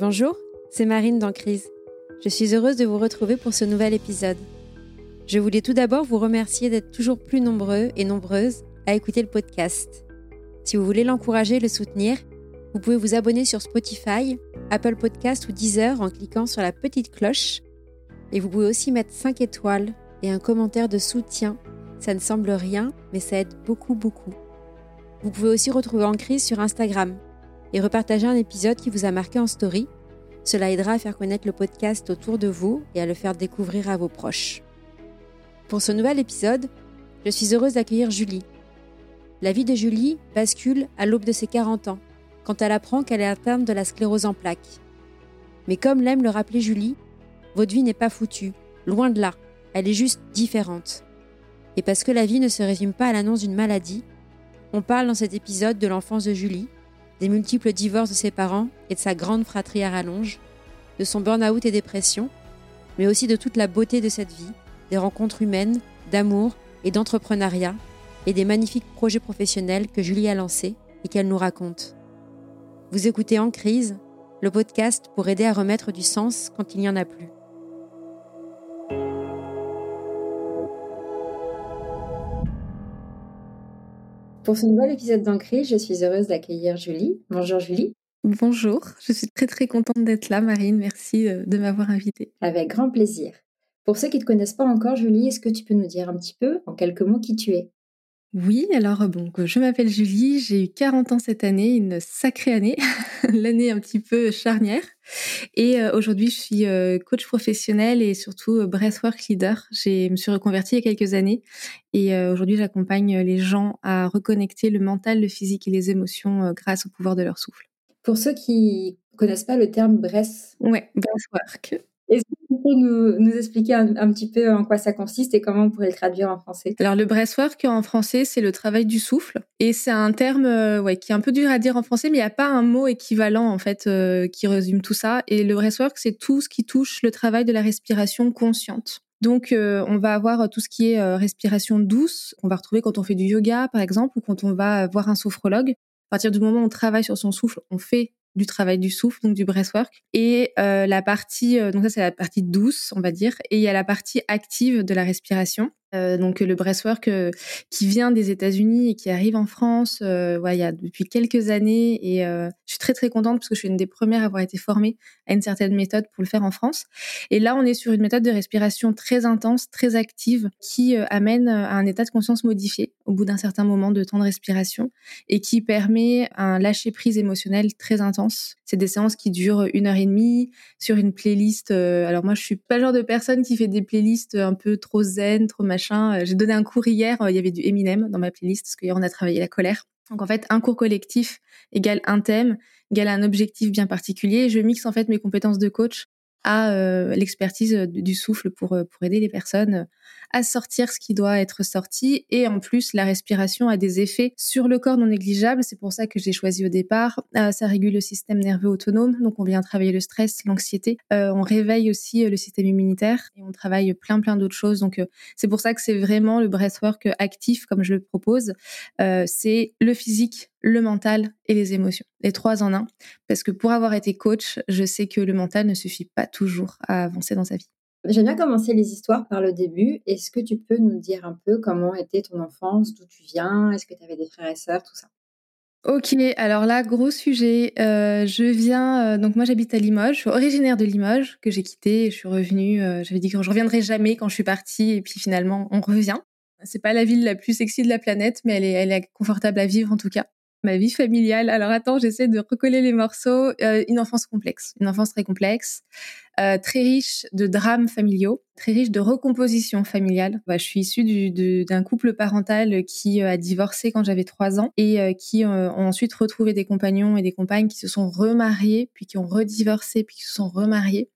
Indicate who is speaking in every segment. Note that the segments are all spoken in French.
Speaker 1: Bonjour, c'est Marine dans Crise. Je suis heureuse de vous retrouver pour ce nouvel épisode. Je voulais tout d'abord vous remercier d'être toujours plus nombreux et nombreuses à écouter le podcast. Si vous voulez l'encourager et le soutenir, vous pouvez vous abonner sur Spotify, Apple Podcast ou Deezer en cliquant sur la petite cloche. Et vous pouvez aussi mettre 5 étoiles et un commentaire de soutien. Ça ne semble rien, mais ça aide beaucoup, beaucoup. Vous pouvez aussi retrouver En Crise sur Instagram et repartager un épisode qui vous a marqué en story. Cela aidera à faire connaître le podcast autour de vous et à le faire découvrir à vos proches. Pour ce nouvel épisode, je suis heureuse d'accueillir Julie. La vie de Julie bascule à l'aube de ses 40 ans, quand elle apprend qu'elle est atteinte de la sclérose en plaques. Mais comme l'aime le rappeler Julie, votre vie n'est pas foutue, loin de là, elle est juste différente. Et parce que la vie ne se résume pas à l'annonce d'une maladie, on parle dans cet épisode de l'enfance de Julie, des multiples divorces de ses parents et de sa grande fratrie à rallonge, de son burn-out et dépression, mais aussi de toute la beauté de cette vie, des rencontres humaines, d'amour et d'entrepreneuriat, et des magnifiques projets professionnels que Julie a lancés et qu'elle nous raconte. Vous écoutez En crise, le podcast pour aider à remettre du sens quand il n'y en a plus. Pour ce nouvel épisode d'Ancré, je suis heureuse d'accueillir Julie. Bonjour Julie.
Speaker 2: Bonjour, je suis très très contente d'être là Marine, merci euh, de m'avoir invitée.
Speaker 1: Avec grand plaisir. Pour ceux qui ne te connaissent pas encore Julie, est-ce que tu peux nous dire un petit peu en quelques mots qui tu es?
Speaker 2: Oui, alors bon, je m'appelle Julie, j'ai eu 40 ans cette année, une sacrée année, l'année un petit peu charnière. Et euh, aujourd'hui, je suis euh, coach professionnel et surtout euh, breathwork leader. Je me suis reconvertie il y a quelques années et aujourd'hui, j'accompagne les gens à reconnecter le mental, le physique et les émotions grâce au pouvoir de leur souffle.
Speaker 1: Pour ceux qui connaissent pas le terme breath,
Speaker 2: ouais, breathwork.
Speaker 1: Est-ce que tu peux nous, expliquer un, petit peu en quoi ça consiste et comment on pourrait le traduire en français?
Speaker 2: Alors le breathwork en français, c'est le travail du souffle et c'est un terme euh, ouais, qui est un peu dur à dire en français, mais il n'y a pas un mot équivalent en fait euh, qui résume tout ça. Et le breathwork, c'est tout ce qui touche le travail de la respiration consciente. Donc, euh, on va avoir tout ce qui est respiration douce, qu'on va retrouver quand on fait du yoga, par exemple, ou quand on va voir un sophrologue. À partir du moment où on travaille sur son souffle, on fait du travail du souffle, donc du breathwork. Et euh, la partie, euh, donc ça c'est la partie douce, on va dire, et il y a la partie active de la respiration. Euh, donc le breathwork euh, qui vient des États-Unis et qui arrive en France, euh, il y a depuis quelques années et je suis très très contente parce que je suis une des premières à avoir été formée à une certaine méthode pour le faire en France. Et là, on est sur une méthode de respiration très intense, très active, qui amène à un état de conscience modifié au bout d'un certain moment de temps de respiration et qui permet un lâcher prise émotionnel très intense. C'est des séances qui durent une heure et demie sur une playlist. alors moi, je suis pas le genre de personne qui fait des playlists un peu trop zen, trop euh, j'ai donné un cours hier, euh, il y avait du Eminem dans ma playlist parce qu'hier on a travaillé la colère. Donc en fait, un cours collectif égale un thème, égale un objectif bien particulier. Je mixe en fait mes compétences de coach à euh, l'expertise du souffle pour, pour aider les personnes à sortir ce qui doit être sorti. Et en plus, la respiration a des effets sur le corps non négligeables. C'est pour ça que j'ai choisi au départ. Euh, ça régule le système nerveux autonome. Donc, on vient travailler le stress, l'anxiété. Euh, on réveille aussi euh, le système immunitaire et on travaille plein, plein d'autres choses. Donc, c'est pour ça que c'est vraiment le breathwork actif, comme je le propose. c'est le physique, le mental et les émotions. Les trois en un. Parce que pour avoir été coach, je sais que le mental ne suffit pas toujours à avancer dans sa vie.
Speaker 1: J'aime bien commencer les histoires par le début. Est-ce que tu peux nous dire un peu comment était ton enfance, d'où tu viens, est-ce que tu avais des frères et sœurs, tout ça?
Speaker 2: Ok, alors là, gros sujet. Euh, je viens, euh, donc moi j'habite à Limoges, je suis originaire de Limoges, que j'ai quitté, je suis revenue, euh, j'avais dit que je reviendrai jamais quand je suis partie, et puis finalement on revient. C'est pas la ville la plus sexy de la planète, mais elle est, elle est confortable à vivre en tout cas. Ma vie familiale. Alors attends, j'essaie de recoller les morceaux. Euh, une enfance complexe, une enfance très complexe, euh, très riche de drames familiaux, très riche de recomposition familiale. Bah, je suis issue d'un couple parental qui euh, a divorcé quand j'avais trois ans et qui ont ensuite retrouvé des compagnons et des compagnes qui se sont remariés, puis qui ont redivorcé, puis qui se sont remariés.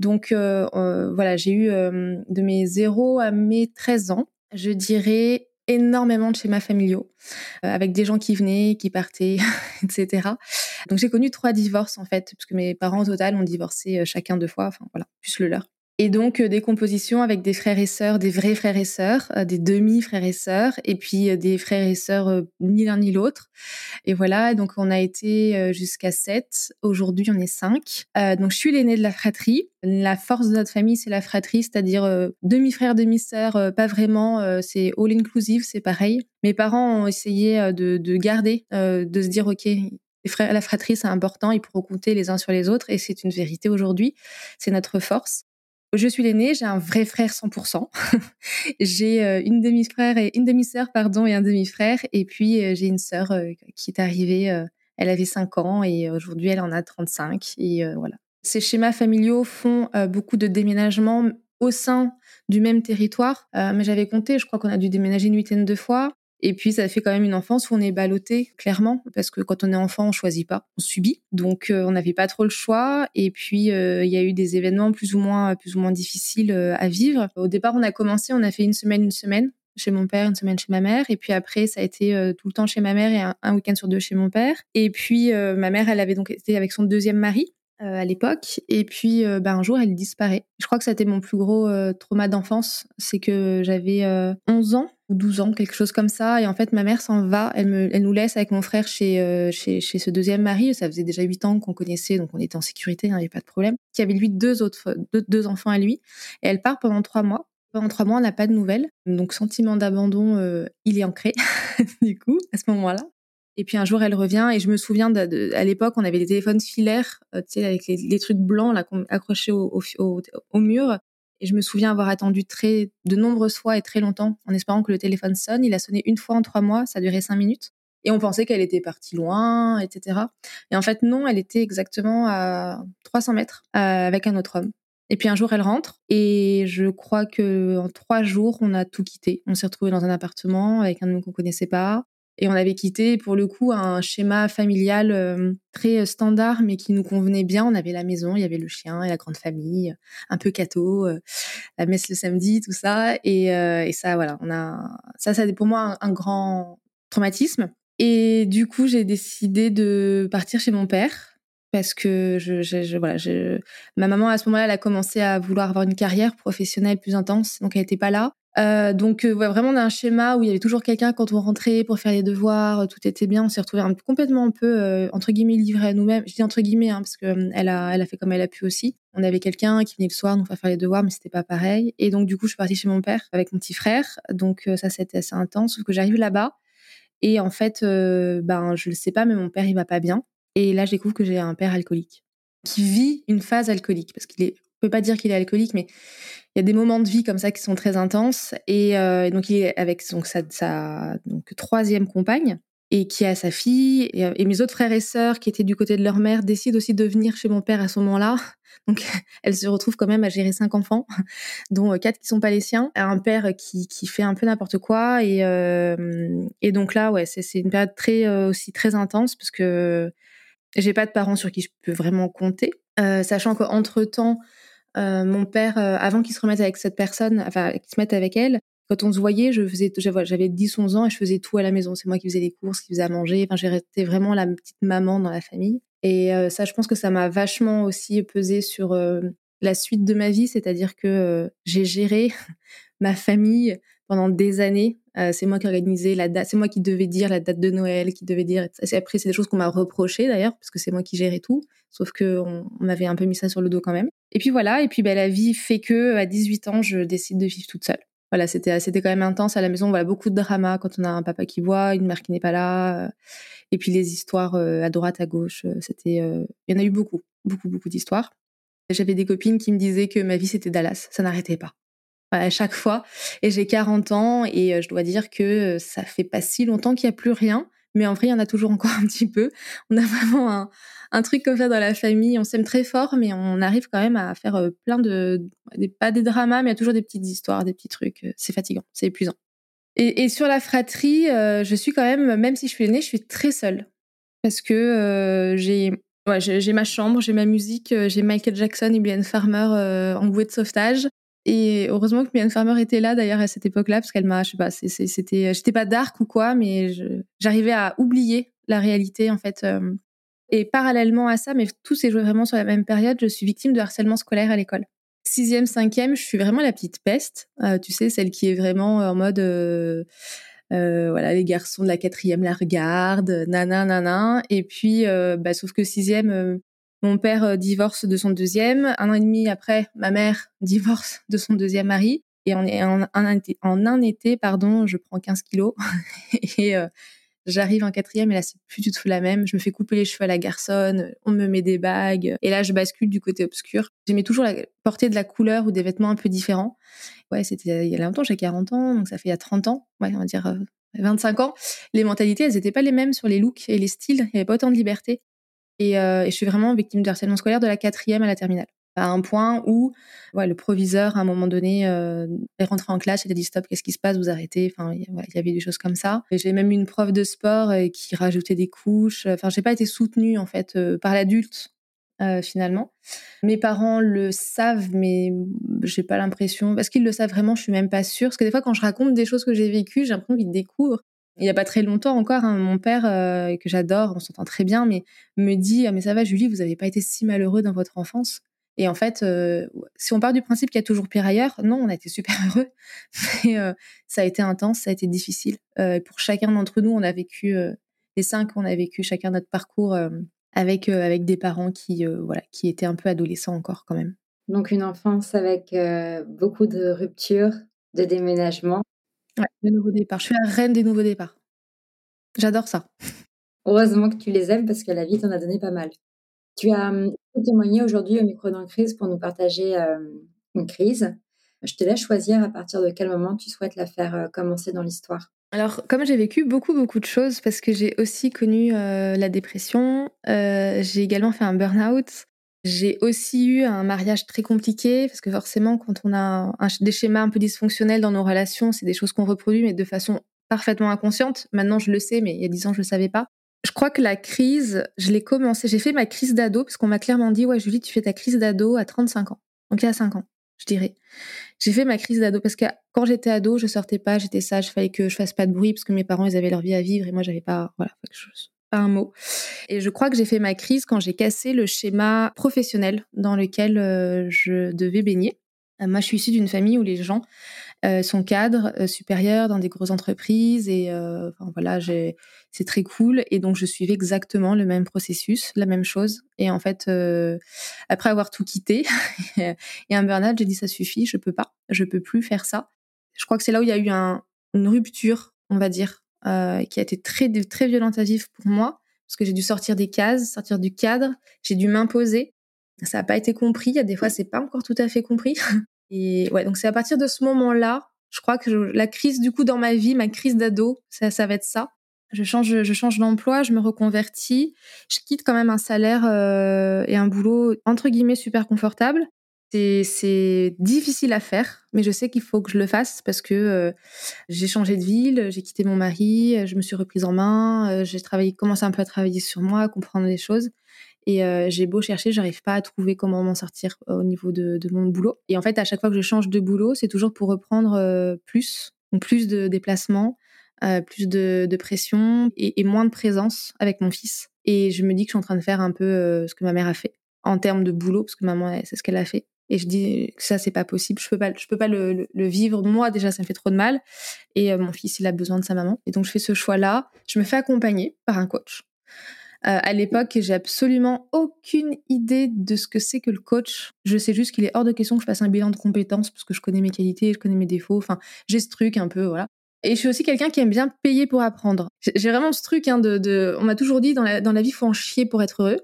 Speaker 2: Donc voilà, j'ai eu de mes 0 à mes 13 ans, je dirais énormément de schémas familiaux, euh, avec des gens qui venaient, qui partaient, etc. Donc j'ai connu trois divorces en fait, puisque mes parents au total ont divorcé euh, chacun deux fois, enfin voilà, plus le leur. Et donc des compositions avec des frères et sœurs, des vrais frères et sœurs, des demi-frères et sœurs, et puis des frères et sœurs ni l'un ni l'autre. Et voilà, donc on a été jusqu'à sept. Aujourd'hui, on est cinq. donc je suis l'aînée de la fratrie. La force de notre famille, c'est la fratrie, c'est-à-dire demi-frère, demi-sœur, pas vraiment. c'est all inclusive, c'est pareil. Mes parents ont essayé de garder, de se dire ok, la fratrie, c'est important, ils pourront compter les uns sur les autres, et c'est une vérité aujourd'hui. C'est notre force. Je suis l'aînée, j'ai un vrai frère 100%. j'ai euh, une demi-frère et une demi-sœur pardon et un demi-frère et puis euh, j'ai une sœur euh, qui est arrivée elle avait 5 ans et aujourd'hui elle en a 35 et voilà. Ces schémas familiaux font beaucoup de déménagements au sein du même territoire, mais j'avais compté, je crois qu'on a dû déménager une huitaine de fois. Et puis, ça fait quand même une enfance où on est ballotté, clairement, parce que quand on est enfant, on choisit pas, on subit. Donc, euh, on n'avait pas trop le choix. Et puis, euh, il y a eu des événements plus ou moins, plus ou moins difficiles euh, à vivre. Au départ, on a commencé, on a fait une semaine, une semaine chez mon père, une semaine chez ma mère. Et puis après, ça a été tout le temps chez ma mère et un, week-end sur deux chez mon père. Et puis, ma mère, elle avait donc été avec son deuxième mari. À l'époque. Et puis, ben, un jour, elle disparaît. Je crois que ça a été mon plus gros trauma d'enfance. C'est que j'avais 11 ans ou 12 ans, quelque chose comme ça. Et en fait, ma mère s'en va, elle, me, elle nous laisse avec mon frère chez, euh, chez, chez, ce deuxième mari. Ça faisait déjà 8 ans qu'on connaissait, donc on était en sécurité, il n'y avait pas de problème. Qui avait lui deux autres, deux, deux, enfants à lui. Et elle part pendant trois mois. Pendant trois mois, on n'a pas de nouvelles. Donc, sentiment d'abandon, euh, il est ancré, du coup, à ce moment-là. Et puis un jour, elle revient et je me souviens de, à l'époque, on avait des téléphones filaires, euh, tu sais, avec les, les, trucs blancs là accrochés au, au, au, au, mur. Et je me souviens avoir attendu très, de nombreuses fois et très longtemps en espérant que le téléphone sonne. Il a sonné une fois en trois mois, ça duré cinq minutes. Et on pensait qu'elle était partie loin, etc. Et en fait, non, elle était exactement à 300 mètres euh, avec un autre homme. Et puis un jour, elle rentre et je crois que en trois jours, on a tout quitté. On s'est retrouvé dans un appartement avec un homme qu'on connaissait pas. Et on avait quitté, pour le coup, un schéma familial euh, très euh, standard, mais qui nous convenait bien. On avait la maison, il y avait le chien et la grande famille, un peu cateau, euh, la messe le samedi, tout ça. Et, ça, voilà, a ça, ça pour moi un, grand traumatisme. Et du coup, j'ai décidé de partir chez mon père parce que ma maman à ce moment-là, elle a commencé à vouloir avoir une carrière professionnelle plus intense, donc elle était pas là. Euh, donc euh, vraiment on a un schéma où il y avait toujours quelqu'un quand on rentrait pour faire les devoirs, tout était bien. On s'est retrouvé un, complètement un peu euh, entre guillemets livré à nous-mêmes. Je dis entre guillemets hein, parce que euh, elle a fait comme elle a pu aussi. On avait quelqu'un qui venait le soir nous faire faire les devoirs, mais c'était pas pareil. Et donc du coup je suis partie chez mon père avec mon petit frère. Donc ça c'était assez intense. Sauf que j'arrive là-bas et en fait ben je le sais pas, mais mon père il va pas bien. Et là je découvre que j'ai un père alcoolique qui vit une phase alcoolique parce qu'il est peut pas dire qu'il est alcoolique, mais il y a des moments de vie comme ça qui sont très intenses. Et, euh, donc, il est avec donc, sa, donc, troisième compagne et qui a sa fille. Et, mes autres frères et sœurs qui étaient du côté de leur mère décident aussi de venir chez mon père à ce moment-là. Donc, elle se retrouve quand même à gérer cinq enfants, dont euh, quatre qui sont pas les siens. Un père qui, qui fait un peu n'importe quoi. Et, euh, et donc là, ouais, c'est une période très, euh, aussi très intense parce que j'ai pas de parents sur qui je peux vraiment compter. Euh, sachant qu'entre temps, euh, mon père, euh, avant qu'il se remette avec cette personne, enfin qu'il se mette avec elle, quand on se voyait, je faisais, j'avais 10-11 ans et je faisais tout à la maison. C'est moi qui faisais les courses, qui faisais à manger. Enfin, j'étais vraiment la petite maman dans la famille. Et euh, ça, je pense que ça m'a vachement aussi pesé sur la suite de ma vie, c'est-à-dire que j'ai géré ma famille pendant des années. c'est moi qui organisais la date, c'est moi qui devais dire la date de Noël, qui devait dire. Après, c'est des choses qu'on m'a reproché d'ailleurs, parce que c'est moi qui gérais tout. Sauf que on, m'avait un peu mis ça sur le dos quand même. Et puis voilà. Et puis ben, la vie fait que à 18 ans, je décide de vivre toute seule. Voilà, c'était c'était quand même intense à la maison. Voilà, beaucoup de drama quand on a un papa qui voit, une mère qui n'est pas là, euh, et puis les histoires euh, à droite, à gauche. Euh, c'était, il y en a eu beaucoup, beaucoup, beaucoup d'histoires. J'avais des copines qui me disaient que ma vie c'était Dallas, ça n'arrêtait pas à chaque fois. Et j'ai 40 ans et je dois dire que ça fait pas si longtemps qu'il n'y a plus rien. Mais en vrai, il y en a toujours encore un petit peu. On a vraiment un, truc comme ça dans la famille. On s'aime très fort, mais on arrive quand même à faire euh, plein de, pas des dramas, mais il y a toujours des petites histoires, des petits trucs. Euh, c'est fatigant, c'est épuisant. Et, sur la fratrie, euh, je suis quand même, même si je suis aînée, je suis très seule. Parce que j'ai j'ai ma chambre, j'ai ma musique, j'ai Michael Jackson et Brian Farmer en bouée de sauvetage. Et heureusement que Brian Farmer était là d'ailleurs à cette époque-là, parce qu'elle m'a, je sais pas, c'était, j'étais pas dark ou quoi, mais j'arrivais à oublier la réalité en fait et parallèlement à ça, mais tout s'est joué vraiment sur la même période, je suis victime de harcèlement scolaire à l'école. Sixième, cinquième, je suis vraiment la petite peste. tu sais, celle qui est vraiment en mode euh, voilà, les garçons de la quatrième la regardent, nana, nana. Et puis, euh, bah, sauf que sixième, euh, mon père divorce de son deuxième. Un an et demi après, ma mère divorce de son deuxième mari. Et en, en, en, un été, pardon, je prends 15 kilos. et J'arrive en quatrième et là, c'est plus du tout la même. Je me fais couper les cheveux à la garçonne, on me met des bagues. Et là, je bascule du côté obscur. J'aimais toujours la, porter de la couleur ou des vêtements un peu différents. Ouais, c'était il y a longtemps, j'ai 40 ans, donc ça fait il y a 30 ans. Ouais, on va dire 25 euh, ans. Les mentalités, elles n'étaient pas les mêmes sur les looks et les styles. Il n'y avait pas autant de liberté. Et, euh, et je suis vraiment victime de harcèlement scolaire de la quatrième à la terminale à un point où le proviseur, à un moment donné, euh, est rentré en classe, il a dit stop, qu'est-ce qui se passe, vous arrêtez. Enfin, il y avait des choses comme ça. J'ai même eu une prof de sport euh, qui rajoutait des couches. Enfin, j'ai pas été soutenue en fait par l'adulte finalement. Mes parents le savent, mais j'ai pas l'impression. Parce qu'ils le savent vraiment, je suis même pas sûre. Parce que des fois, quand je raconte des choses que j'ai vécues, j'ai l'impression qu'ils découvrent. Il y a pas très longtemps encore, hein, mon père, que j'adore, on s'entend très bien, mais me dit ah, mais ça va, Julie, vous avez pas été si malheureux dans votre enfance? Et en fait, euh, si on part du principe qu'il y a toujours pire ailleurs, non, on a été super heureux. Mais euh, ça a été intense, ça a été difficile. Euh, pour chacun d'entre nous, on a vécu, les cinq, on a vécu chacun notre parcours avec, avec des parents qui, voilà, qui étaient un peu adolescents encore quand même.
Speaker 3: Donc une enfance avec beaucoup de ruptures, de déménagements.
Speaker 2: Ouais, de nouveaux départs. Je suis la reine des nouveaux départs. J'adore ça.
Speaker 3: Heureusement que tu les aimes parce que la vie t'en a donné pas mal. Tu as hum, témoigné aujourd'hui au micro d'un crise pour nous partager une crise. Je te laisse choisir à partir de quel moment tu souhaites la faire commencer dans l'histoire.
Speaker 2: Alors, comme j'ai vécu beaucoup, beaucoup de choses, parce que j'ai aussi connu la dépression, j'ai également fait un burn-out, j'ai aussi eu un mariage très compliqué, parce que forcément, quand on a des schémas un peu dysfonctionnels dans nos relations, c'est des choses qu'on reproduit, mais de façon parfaitement inconsciente. Maintenant, je le sais, mais il y a dix ans, je le savais pas. Je crois que la crise, je l'ai commencé, j'ai fait ma crise d'ado, parce qu'on m'a clairement dit, ouais, Julie, tu fais ta crise d'ado à 35 ans. Donc il y a 5 ans, je dirais. J'ai fait ma crise d'ado parce que quand j'étais ado, je sortais pas, j'étais sage, il fallait que je fasse pas de bruit parce que mes parents, ils avaient leur vie à vivre et moi, j'avais pas, voilà, pas un mot. Et je crois que j'ai fait ma crise quand j'ai cassé le schéma professionnel dans lequel euh, je devais baigner. Euh, moi, je suis issue d'une famille où les gens euh, sont cadres supérieurs dans des grosses entreprises et enfin, voilà, c'est très cool. Et donc, je suivais exactement le même processus, la même chose. Et en fait, après avoir tout quitté et un burn-out, j'ai dit ça suffit, je peux pas, je peux plus faire ça. Je crois que c'est là où il y a eu un, une rupture, on va dire, euh, qui a été très très violente à vivre pour moi parce que j'ai dû sortir des cases, sortir du cadre, j'ai dû m'imposer. Ça n'a pas été compris. Des fois, c'est pas encore tout à fait compris. Et ouais, donc c'est à partir de ce moment-là, je crois que la crise du coup dans ma vie, ma crise d'ado, ça, ça va être ça. Je change, je change d'emploi, je me reconvertis, je quitte quand même un salaire euh, et un boulot entre guillemets super confortable. C'est difficile à faire, mais je sais qu'il faut que je le fasse parce que euh, j'ai changé de ville, j'ai quitté mon mari, je me suis reprise en main, euh, j'ai travaillé, commencé un peu à travailler sur moi, à comprendre les choses. Et euh, j'ai beau chercher, j'arrive pas à trouver comment m'en sortir euh, au niveau de, de, mon boulot. Et en fait, à chaque fois que je change de boulot, c'est toujours pour reprendre euh, plus, plus de déplacements, plus de, de pression et, moins de présence avec mon fils. Et je me dis que je suis en train de faire un peu ce que ma mère a fait en termes de boulot, parce que maman, c'est ce qu'elle a fait. Et je dis que ça, c'est pas possible. Je peux pas, je peux pas le, vivre. Moi, déjà, ça me fait trop de mal. Et mon fils, il a besoin de sa maman. Et donc, je fais ce choix-là. Je me fais accompagner par un coach. Euh, à l'époque, j'ai absolument aucune idée de ce que c'est que le coach. Je sais juste qu'il est hors de question que je fasse un bilan de compétences parce que je connais mes qualités, je connais mes défauts. Enfin, j'ai ce truc un peu, voilà. Et je suis aussi quelqu'un qui aime bien payer pour apprendre. J'ai vraiment ce truc hein, de, de, on m'a toujours dit dans la, dans la vie, faut en chier pour être heureux.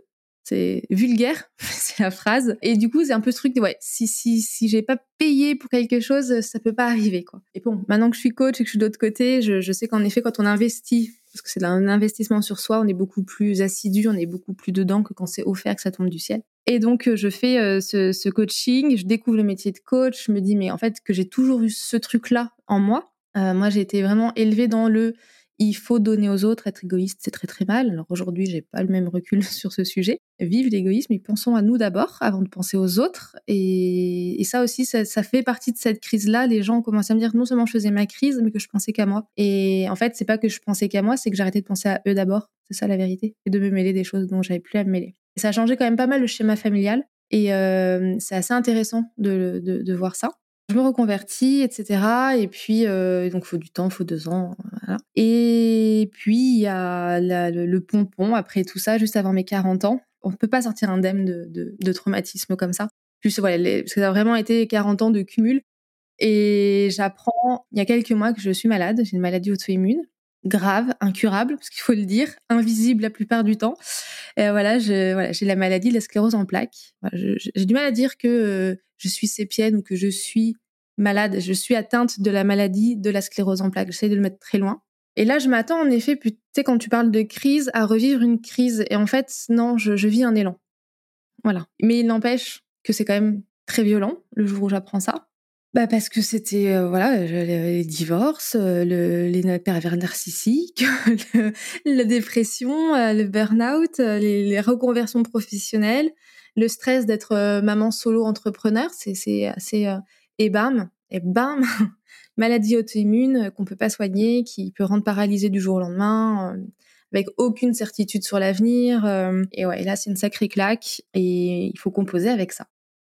Speaker 2: C'est vulgaire, c'est la phrase. Et du coup, c'est un peu ce truc de ouais, si si si j'ai pas payé pour quelque chose, ça peut pas arriver quoi. Et bon, maintenant que je suis coach et que je suis de l'autre côté, je, je sais qu'en effet, quand on investit parce que c'est un investissement sur soi, on est beaucoup plus assidu, on est beaucoup plus dedans que quand c'est offert que ça tombe du ciel. Et donc euh, je fais euh, ce, coaching, je découvre le métier de coach, je me dis mais en fait que j'ai toujours eu ce truc-là en moi. Euh, moi j'ai été vraiment élevée dans le il faut donner aux autres, être égoïste, c'est très très mal. Alors aujourd'hui, j'ai pas le même recul sur ce sujet. Vive l'égoïsme et pensons à nous d'abord avant de penser aux autres. Et, et ça aussi, ça, fait partie de cette crise-là. Les gens ont commencé à me dire non seulement je faisais ma crise, mais que je pensais qu'à moi. Et en fait, c'est pas que je pensais qu'à moi, c'est que j'arrêtais de penser à eux d'abord. C'est ça la vérité. Et de me mêler des choses dont j'avais plus à me mêler. Et ça a changé quand même pas mal le schéma familial. Et c'est assez intéressant de, voir ça. Je me reconvertis, etc. Et puis, donc, il faut du temps, faut deux ans. Et puis, il y a le, pompon après tout ça, juste avant mes 40 ans. On ne peut pas sortir indemne de, de, de traumatisme comme ça. Plus, voilà, parce que ça a vraiment été 40 ans de cumul. Et j'apprends il y a quelques mois que je suis malade. J'ai une maladie auto-immune grave, incurable, parce qu'il faut le dire, invisible la plupart du temps. Voilà, j'ai la maladie de la sclérose en plaques. j'ai du mal à dire que euh, je suis sépienne ou que je suis malade. Je suis atteinte de la maladie de la sclérose en plaques. J'essaie de le mettre très loin. Et là, je m'attends en effet, tu sais, quand tu parles de crise, à revivre une crise. Et en fait, non, je, je vis un élan. Voilà. Mais il n'empêche que c'est quand même très violent le jour où j'apprends ça. Bah parce que c'était euh, voilà les divorces, euh, le, les pervers narcissiques, la dépression, euh, le burn-out, les, reconversions professionnelles, le stress d'être maman solo entrepreneur, c'est assez et bam et bam maladie auto-immune qu'on peut pas soigner, qui peut rendre paralysé du jour au lendemain. avec aucune certitude sur l'avenir et ouais là c'est une sacrée claque et il faut composer avec ça.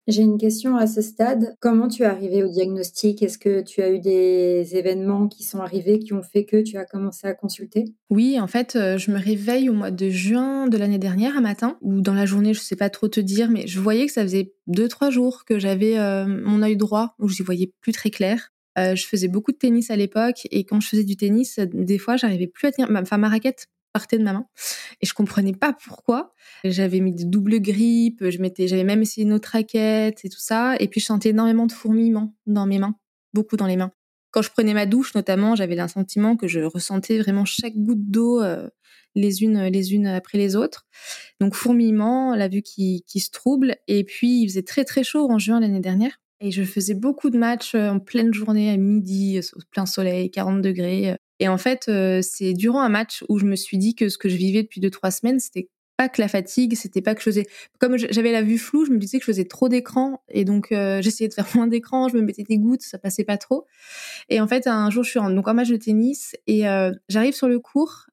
Speaker 3: J'ai une question à ce stade. Comment tu es arrivé au diagnostic? Est-ce que tu as eu des événements qui sont arrivés qui ont fait que tu as commencé à consulter?
Speaker 2: Oui, en fait, euh, je me réveille au mois de juin de l'année dernière, un matin, ou dans la journée, je sais pas trop te dire, mais je voyais que ça faisait deux, trois jours que j'avais euh, mon œil droit, où j'y voyais plus très clair. Euh, je faisais beaucoup de tennis à l'époque et quand je faisais du tennis, des fois, j'arrivais plus à tenir. Ma raquette partait de ma main et je comprenais pas pourquoi. J'avais mis des doubles grippes, je m'étais, j'avais même essayé une autre raquette et tout ça. Et puis je sentais énormément de fourmillements dans mes mains, beaucoup dans les mains. Quand je prenais ma douche, notamment, j'avais un sentiment que je ressentais vraiment chaque goutte d'eau euh, les unes les unes après les autres. Donc fourmillement, la vue qui, qui se trouble. Et puis il faisait très très chaud en juin l'année dernière. Et je faisais beaucoup de matchs euh, en pleine journée, à midi, au plein soleil, 40 degrés. Et en fait, euh, c'est durant un match où je me suis dit que ce que je vivais depuis deux trois semaines, c'était pas que la fatigue, c'était pas que je faisais. Comme j'avais la vue floue, je me disais que je faisais trop d'écran et donc euh, j'essayais de faire moins d'écran, je me mettais des gouttes, ça passait pas trop. Et en fait, un jour, je suis en donc en match de tennis et euh, j'arrive sur le cours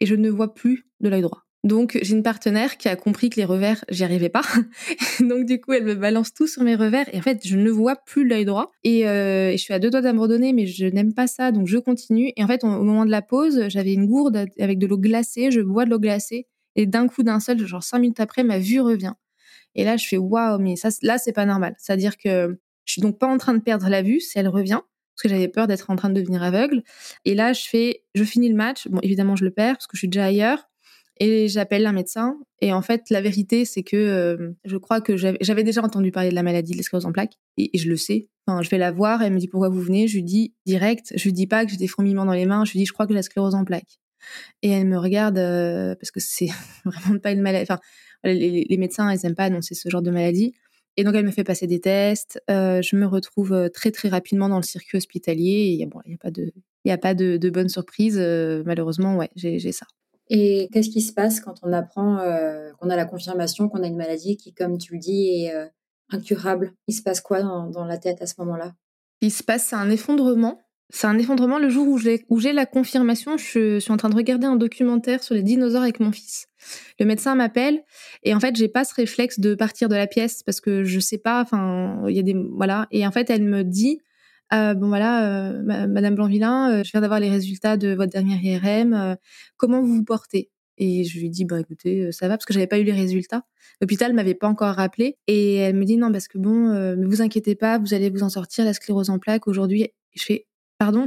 Speaker 2: et je ne vois plus de l'œil droit. Donc j'ai une partenaire qui a compris que les revers, j'y arrivais pas. donc du coup, elle me balance tout sur mes revers et en fait, je ne vois plus l'œil droit et, euh, je suis à deux doigts d'abandonner, mais je n'aime pas ça, donc je continue. Et en fait, au moment de la pause, j'avais une gourde avec de l'eau glacée, je bois de l'eau glacée et d'un coup d'un seul, genre cinq minutes après, ma vue revient. Et là, je fais waouh, mais ça, là, c'est pas normal. C'est-à-dire que je suis donc pas en train de perdre la vue si elle revient parce que j'avais peur d'être en train de devenir aveugle. Et là, je fais, je finis le match. Bon, évidemment, je le perds parce que je suis déjà ailleurs et j'appelle un médecin. Et en fait, la vérité, c'est que euh, je crois que j'avais déjà entendu parler de la maladie de l'esclérose en plaques et, je le sais. Enfin, je vais la voir, elle me dit pourquoi vous venez? Je lui dis direct, je lui dis pas que j'ai des fourmillements dans les mains, je lui dis je crois que j'ai la sclérose en plaques. Et elle me regarde euh, parce que c'est vraiment pas une maladie. Enfin, les, médecins, ils aiment pas annoncer ce genre de maladie. Et donc elle me fait passer des tests. Euh, je me retrouve très très rapidement dans le circuit hospitalier. Il y a pas de, il y a pas de, bonne surprise. Malheureusement, ouais, j'ai ça.
Speaker 3: Et qu'est-ce qui se passe quand on apprend euh, qu'on a la confirmation qu'on a une maladie qui, comme tu le dis, est euh, incurable? Il se passe quoi dans, la tête à ce moment-là?
Speaker 2: Il se passe un effondrement. C'est un effondrement le jour où j'ai, la confirmation. Je suis en train de regarder un documentaire sur les dinosaures avec mon fils. Le médecin m'appelle et en fait j'ai pas ce réflexe de partir de la pièce parce que je sais pas. Enfin, il y a des voilà. Et en fait elle me dit euh, bon voilà, euh, Madame Blanvillain, euh, je viens d'avoir les résultats de votre dernière IRM. comment vous vous portez? Et je lui dis bah écoutez, ça va parce que j'avais pas eu les résultats. L'hôpital m'avait pas encore rappelé et elle me dit non parce que bon, ne vous inquiétez pas, vous allez vous en sortir. La sclérose en plaques aujourd'hui. Je fais pardon?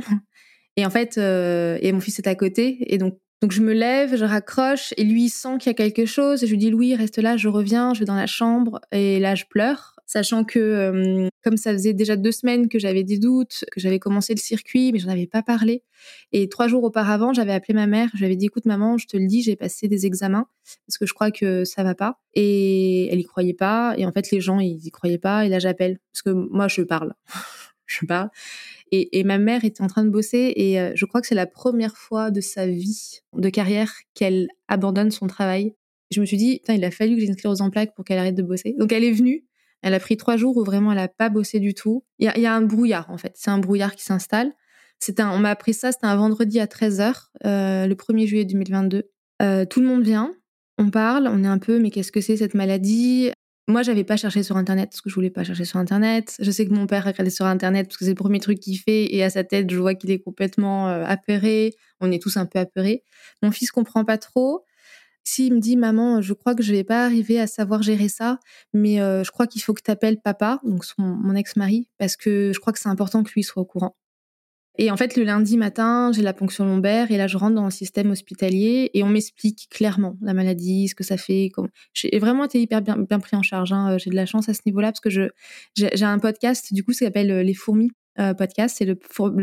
Speaker 2: Et en fait, et mon fils est à côté et donc donc je me lève, je raccroche et lui il sent qu'il y a quelque chose et je lui dis Louis reste là, je reviens, je vais dans la chambre et là je pleure sachant que comme ça faisait déjà deux semaines que j'avais des doutes, que j'avais commencé le circuit, mais j'en avais pas parlé. Et trois jours auparavant, j'avais appelé ma mère, je lui avais dit écoute maman, je te le dis, j'ai passé des examens parce que je crois que ça va pas. Et elle y croyait pas. Et en fait, les gens ils y croyaient pas. Et là, j'appelle parce que moi, je parle, je parle. Et, et, ma mère était en train de bosser et je crois que c'est la première fois de sa vie de carrière qu'elle abandonne son travail. Je me suis dit, il a fallu que j'ai une sclérose en plaques pour qu'elle arrête de bosser. Donc elle est venue, elle a pris trois jours où vraiment elle a pas bossé du tout. Il y a, un brouillard en fait. C'est un brouillard qui s'installe. Un, on m'a appris ça. C'était un vendredi à 13h, euh, le 1er juillet 2022. Euh, tout le monde vient, on parle, on est un peu, mais qu'est-ce que c'est cette maladie? Moi, j'avais pas cherché sur Internet parce que je voulais pas chercher sur Internet. Je sais que mon père a regardé sur Internet parce que c'est le premier truc qu'il fait et à sa tête, je vois qu'il est complètement euh, apeuré. On est tous un peu apeurés. Mon fils comprend pas trop. S'il me dit, maman, je crois que je vais pas arriver à savoir gérer ça, mais euh, je crois qu'il faut que tu appelles papa, donc mon ex-mari, parce que je crois que c'est important que lui soit au courant. Et en fait, le lundi matin, j'ai la ponction lombaire et là, je rentre dans le système hospitalier et on m'explique clairement la maladie, ce que ça fait. Comme... J'ai vraiment été hyper bien, pris en charge. Hein. J'ai de la chance à ce niveau-là parce que je j'ai un podcast, du coup, ça s'appelle euh, Les Fourmis. Euh, podcast, c'est le,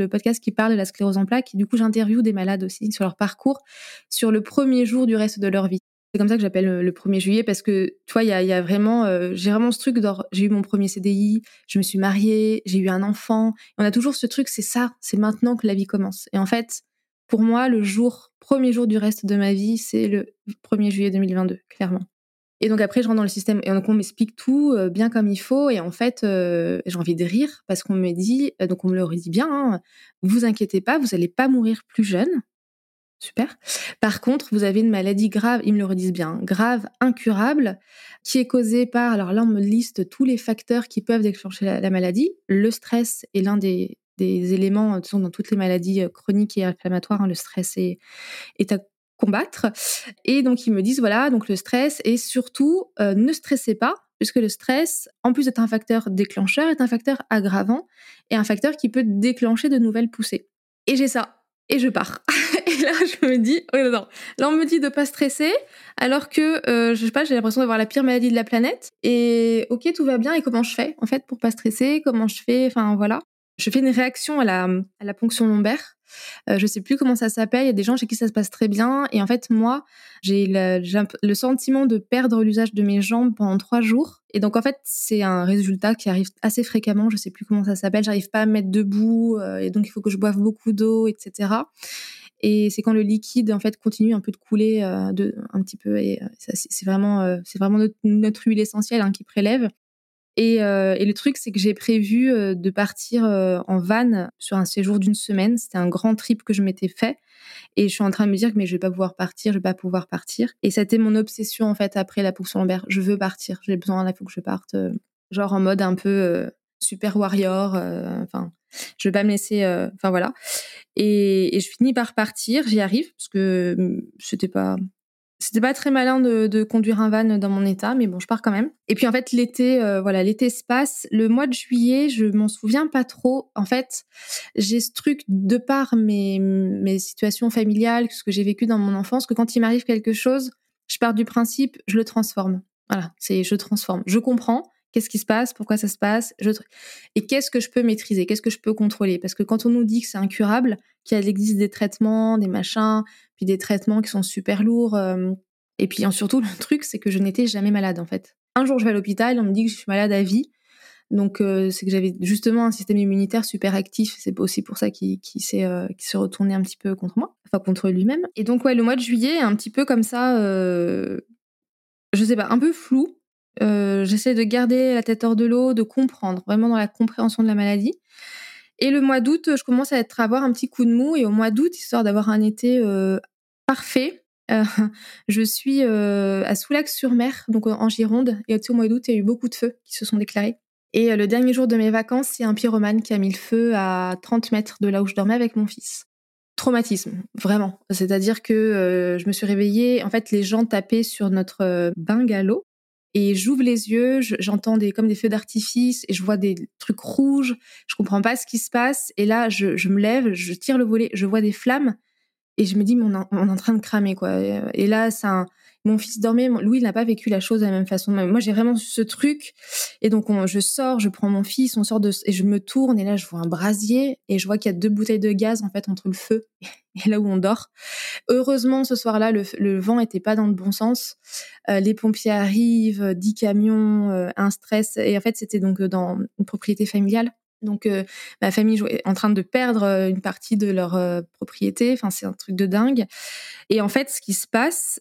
Speaker 2: podcast qui parle de la sclérose en plaques. Du coup, j'interviewe des malades aussi sur leur parcours, sur le premier jour du reste de leur vie. C'est comme ça que j'appelle le 1er juillet parce que, tu vois, il y a, vraiment, euh, j'ai vraiment ce truc j'ai eu mon premier CDI, je me suis mariée, j'ai eu un enfant. On a toujours ce truc, c'est ça, c'est maintenant que la vie commence. Et en fait, pour moi, le jour, premier jour du reste de ma vie, c'est le 1er juillet 2022, clairement. Et donc après, je rentre dans le système et on m'explique tout euh, bien comme il faut. Et en fait, euh, j'ai envie de rire parce qu'on me dit, donc on me le redit bien, hein, vous inquiétez pas, vous allez pas mourir plus jeune. Super. Par contre, vous avez une maladie grave, ils me le redisent bien, grave, incurable, qui est causée par, alors là on me liste tous les facteurs qui peuvent déclencher la, maladie. Le stress est l'un des, éléments, sont dans toutes les maladies euh, chroniques et inflammatoires, hein, le stress est, est Et donc ils me disent, voilà, donc le stress, et surtout, euh, ne stressez pas, puisque le stress, en plus d'être un facteur déclencheur, est un facteur aggravant et un facteur qui peut déclencher de nouvelles poussées. Et j'ai ça et je pars. et là, je me dis, oh non, là, on me dit de pas stresser, alors que, euh, je sais pas, j'ai l'impression d'avoir la pire maladie de la planète. Et ok, tout va bien. Et comment je fais, en fait, pour pas stresser? Comment je fais? Enfin, voilà. Je fais une réaction à la, à la ponction lombaire. Euh, je sais plus comment ça s'appelle. Il y a des gens chez qui ça se passe très bien. Et en fait, moi, j'ai le, le, sentiment de perdre l'usage de mes jambes pendant trois jours. Et donc, en fait, c'est un résultat qui arrive assez fréquemment. Je sais plus comment ça s'appelle. J'arrive pas à me mettre debout. Euh, et donc, il faut que je boive beaucoup d'eau, etc. Et c'est quand le liquide, en fait, continue un peu de couler euh, de, un petit peu. Et euh, c'est vraiment, c'est vraiment notre, huile essentielle hein, qui prélève. Et, euh, et, le truc, c'est que j'ai prévu euh, de partir euh, en van sur un séjour d'une semaine. C'était un grand trip que je m'étais fait. Et je suis en train de me dire que mais je vais pas pouvoir partir, je vais pas pouvoir partir. Et c'était mon obsession en fait après la ponction lombaire. Je veux partir, j'ai besoin, il faut que je parte. genre en mode un peu super warrior. Enfin, je vais pas me laisser. Enfin voilà. Et, et, je finis par partir. J'y arrive parce que hum, c'était pas c'était pas très malin de, conduire un van dans mon état, mais bon, je pars quand même. Et puis en fait, l'été, euh, voilà, l'été se passe. Le mois de juillet, je m'en souviens pas trop. En fait, j'ai ce truc de par mes, mes situations familiales, ce que j'ai vécu dans mon enfance, que quand il m'arrive quelque chose, je pars du principe, je le transforme. Voilà, c'est je transforme. Je comprends, Qu'est-ce qui se passe? Pourquoi ça se passe? Et qu'est-ce que je peux maîtriser? Qu'est-ce que je peux contrôler? Parce que quand on nous dit que c'est incurable, qu'il existe des traitements, des machins, puis des traitements qui sont super lourds, euh, et puis surtout le truc, c'est que je n'étais jamais malade en fait. Un jour, je vais à l'hôpital, on me dit que je suis malade à vie. Donc euh, c'est que j'avais justement un système immunitaire super actif. C'est aussi pour ça qu'il s'est euh, retourné un petit peu contre moi, enfin contre lui-même. Et donc ouais, le mois de juillet, un petit peu comme ça, je sais pas, un peu flou euh, j'essaie de garder la tête hors de l'eau, de comprendre, vraiment dans la compréhension de la maladie. Et le mois d'août, je commence à avoir un petit coup de mou. Et au mois d'août, histoire d'avoir un été euh, parfait, euh, je suis à Soulac-sur-Mer, donc en Gironde. Et au mois d'août, il y a eu beaucoup de feux qui se sont déclarés. Et le dernier jour de mes vacances, a un pyromane qui a mis le feu à 30 mètres de là où je dormais avec mon fils. Traumatisme, vraiment. C'est-à-dire que je me suis réveillée, en fait, les gens tapaient sur notre bungalow et j'ouvre les yeux, j'entends des comme des feux d'artifice et je vois des trucs rouges. Je comprends pas ce qui se passe et là je, me lève, je tire le volet, je vois des flammes et je me dis mais on, on est en train de cramer quoi. Et là c'est un mon fils dormait, Louis n'a pas vécu la chose de la même façon. Moi, j'ai vraiment ce truc. Et donc, je sors, je prends mon fils, on sort de, et je me tourne, et là, je vois un brasier, et je vois qu'il y a deux bouteilles de gaz, en fait, entre le feu et là où on dort. Heureusement, ce soir-là, le, vent était pas dans le bon sens. Euh, les pompiers arrivent, dix camions, euh, un stress. Et en fait, c'était donc dans une propriété familiale. Donc euh, ma famille est en train de perdre une partie de leur propriété. Enfin, c'est un truc de dingue. Et en fait, ce qui se passe,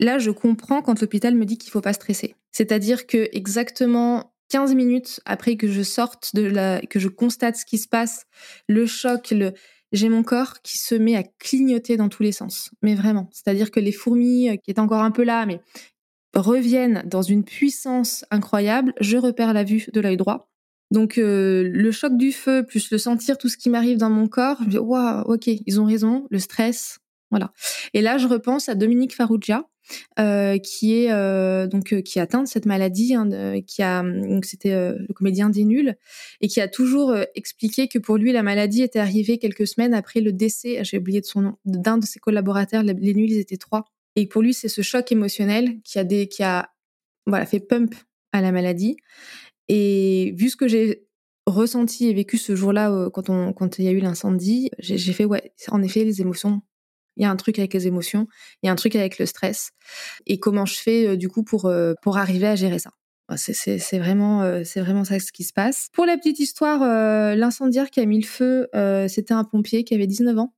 Speaker 2: Là, je comprends quand l'hôpital me dit qu'il faut pas stresser. C'est-à-dire que exactement 15 minutes après que je sorte de la, que je constate ce qui se passe, le choc, le, j'ai mon corps qui se met à clignoter dans tous les sens. Mais vraiment. C'est-à-dire que les fourmis, euh, qui étaient encore un peu là, mais reviennent dans une puissance incroyable, je repère la vue de l'œil droit. Donc euh, le choc du feu plus le sentir tout ce qui m'arrive dans mon corps, je me dis waouh, ok, ils ont raison, le stress, voilà. Et là, je repense à Dominique Farrugia, euh, qui est euh, donc qui a atteint cette maladie, hein, qui a donc c'était le comédien des nuls et qui a toujours expliqué que pour lui la maladie était arrivée quelques semaines après le décès, j'ai oublié de son nom, d'un de ses collaborateurs, les, nuls ils étaient trois, et pour lui c'est ce choc émotionnel qui a des qui a voilà fait pump à la maladie et vu ce que j'ai ressenti et vécu ce jour-là euh, quand on quand il y a eu l'incendie, j'ai fait ouais, en effet les émotions. Il y a un truc avec les émotions, il y a un truc avec le stress et comment je fais euh, du coup pour euh, pour arriver à gérer ça? C'est vraiment c'est vraiment ça ce qui se passe. Pour la petite histoire, l'incendiaire qui a mis le feu, c'était un pompier qui avait 19 ans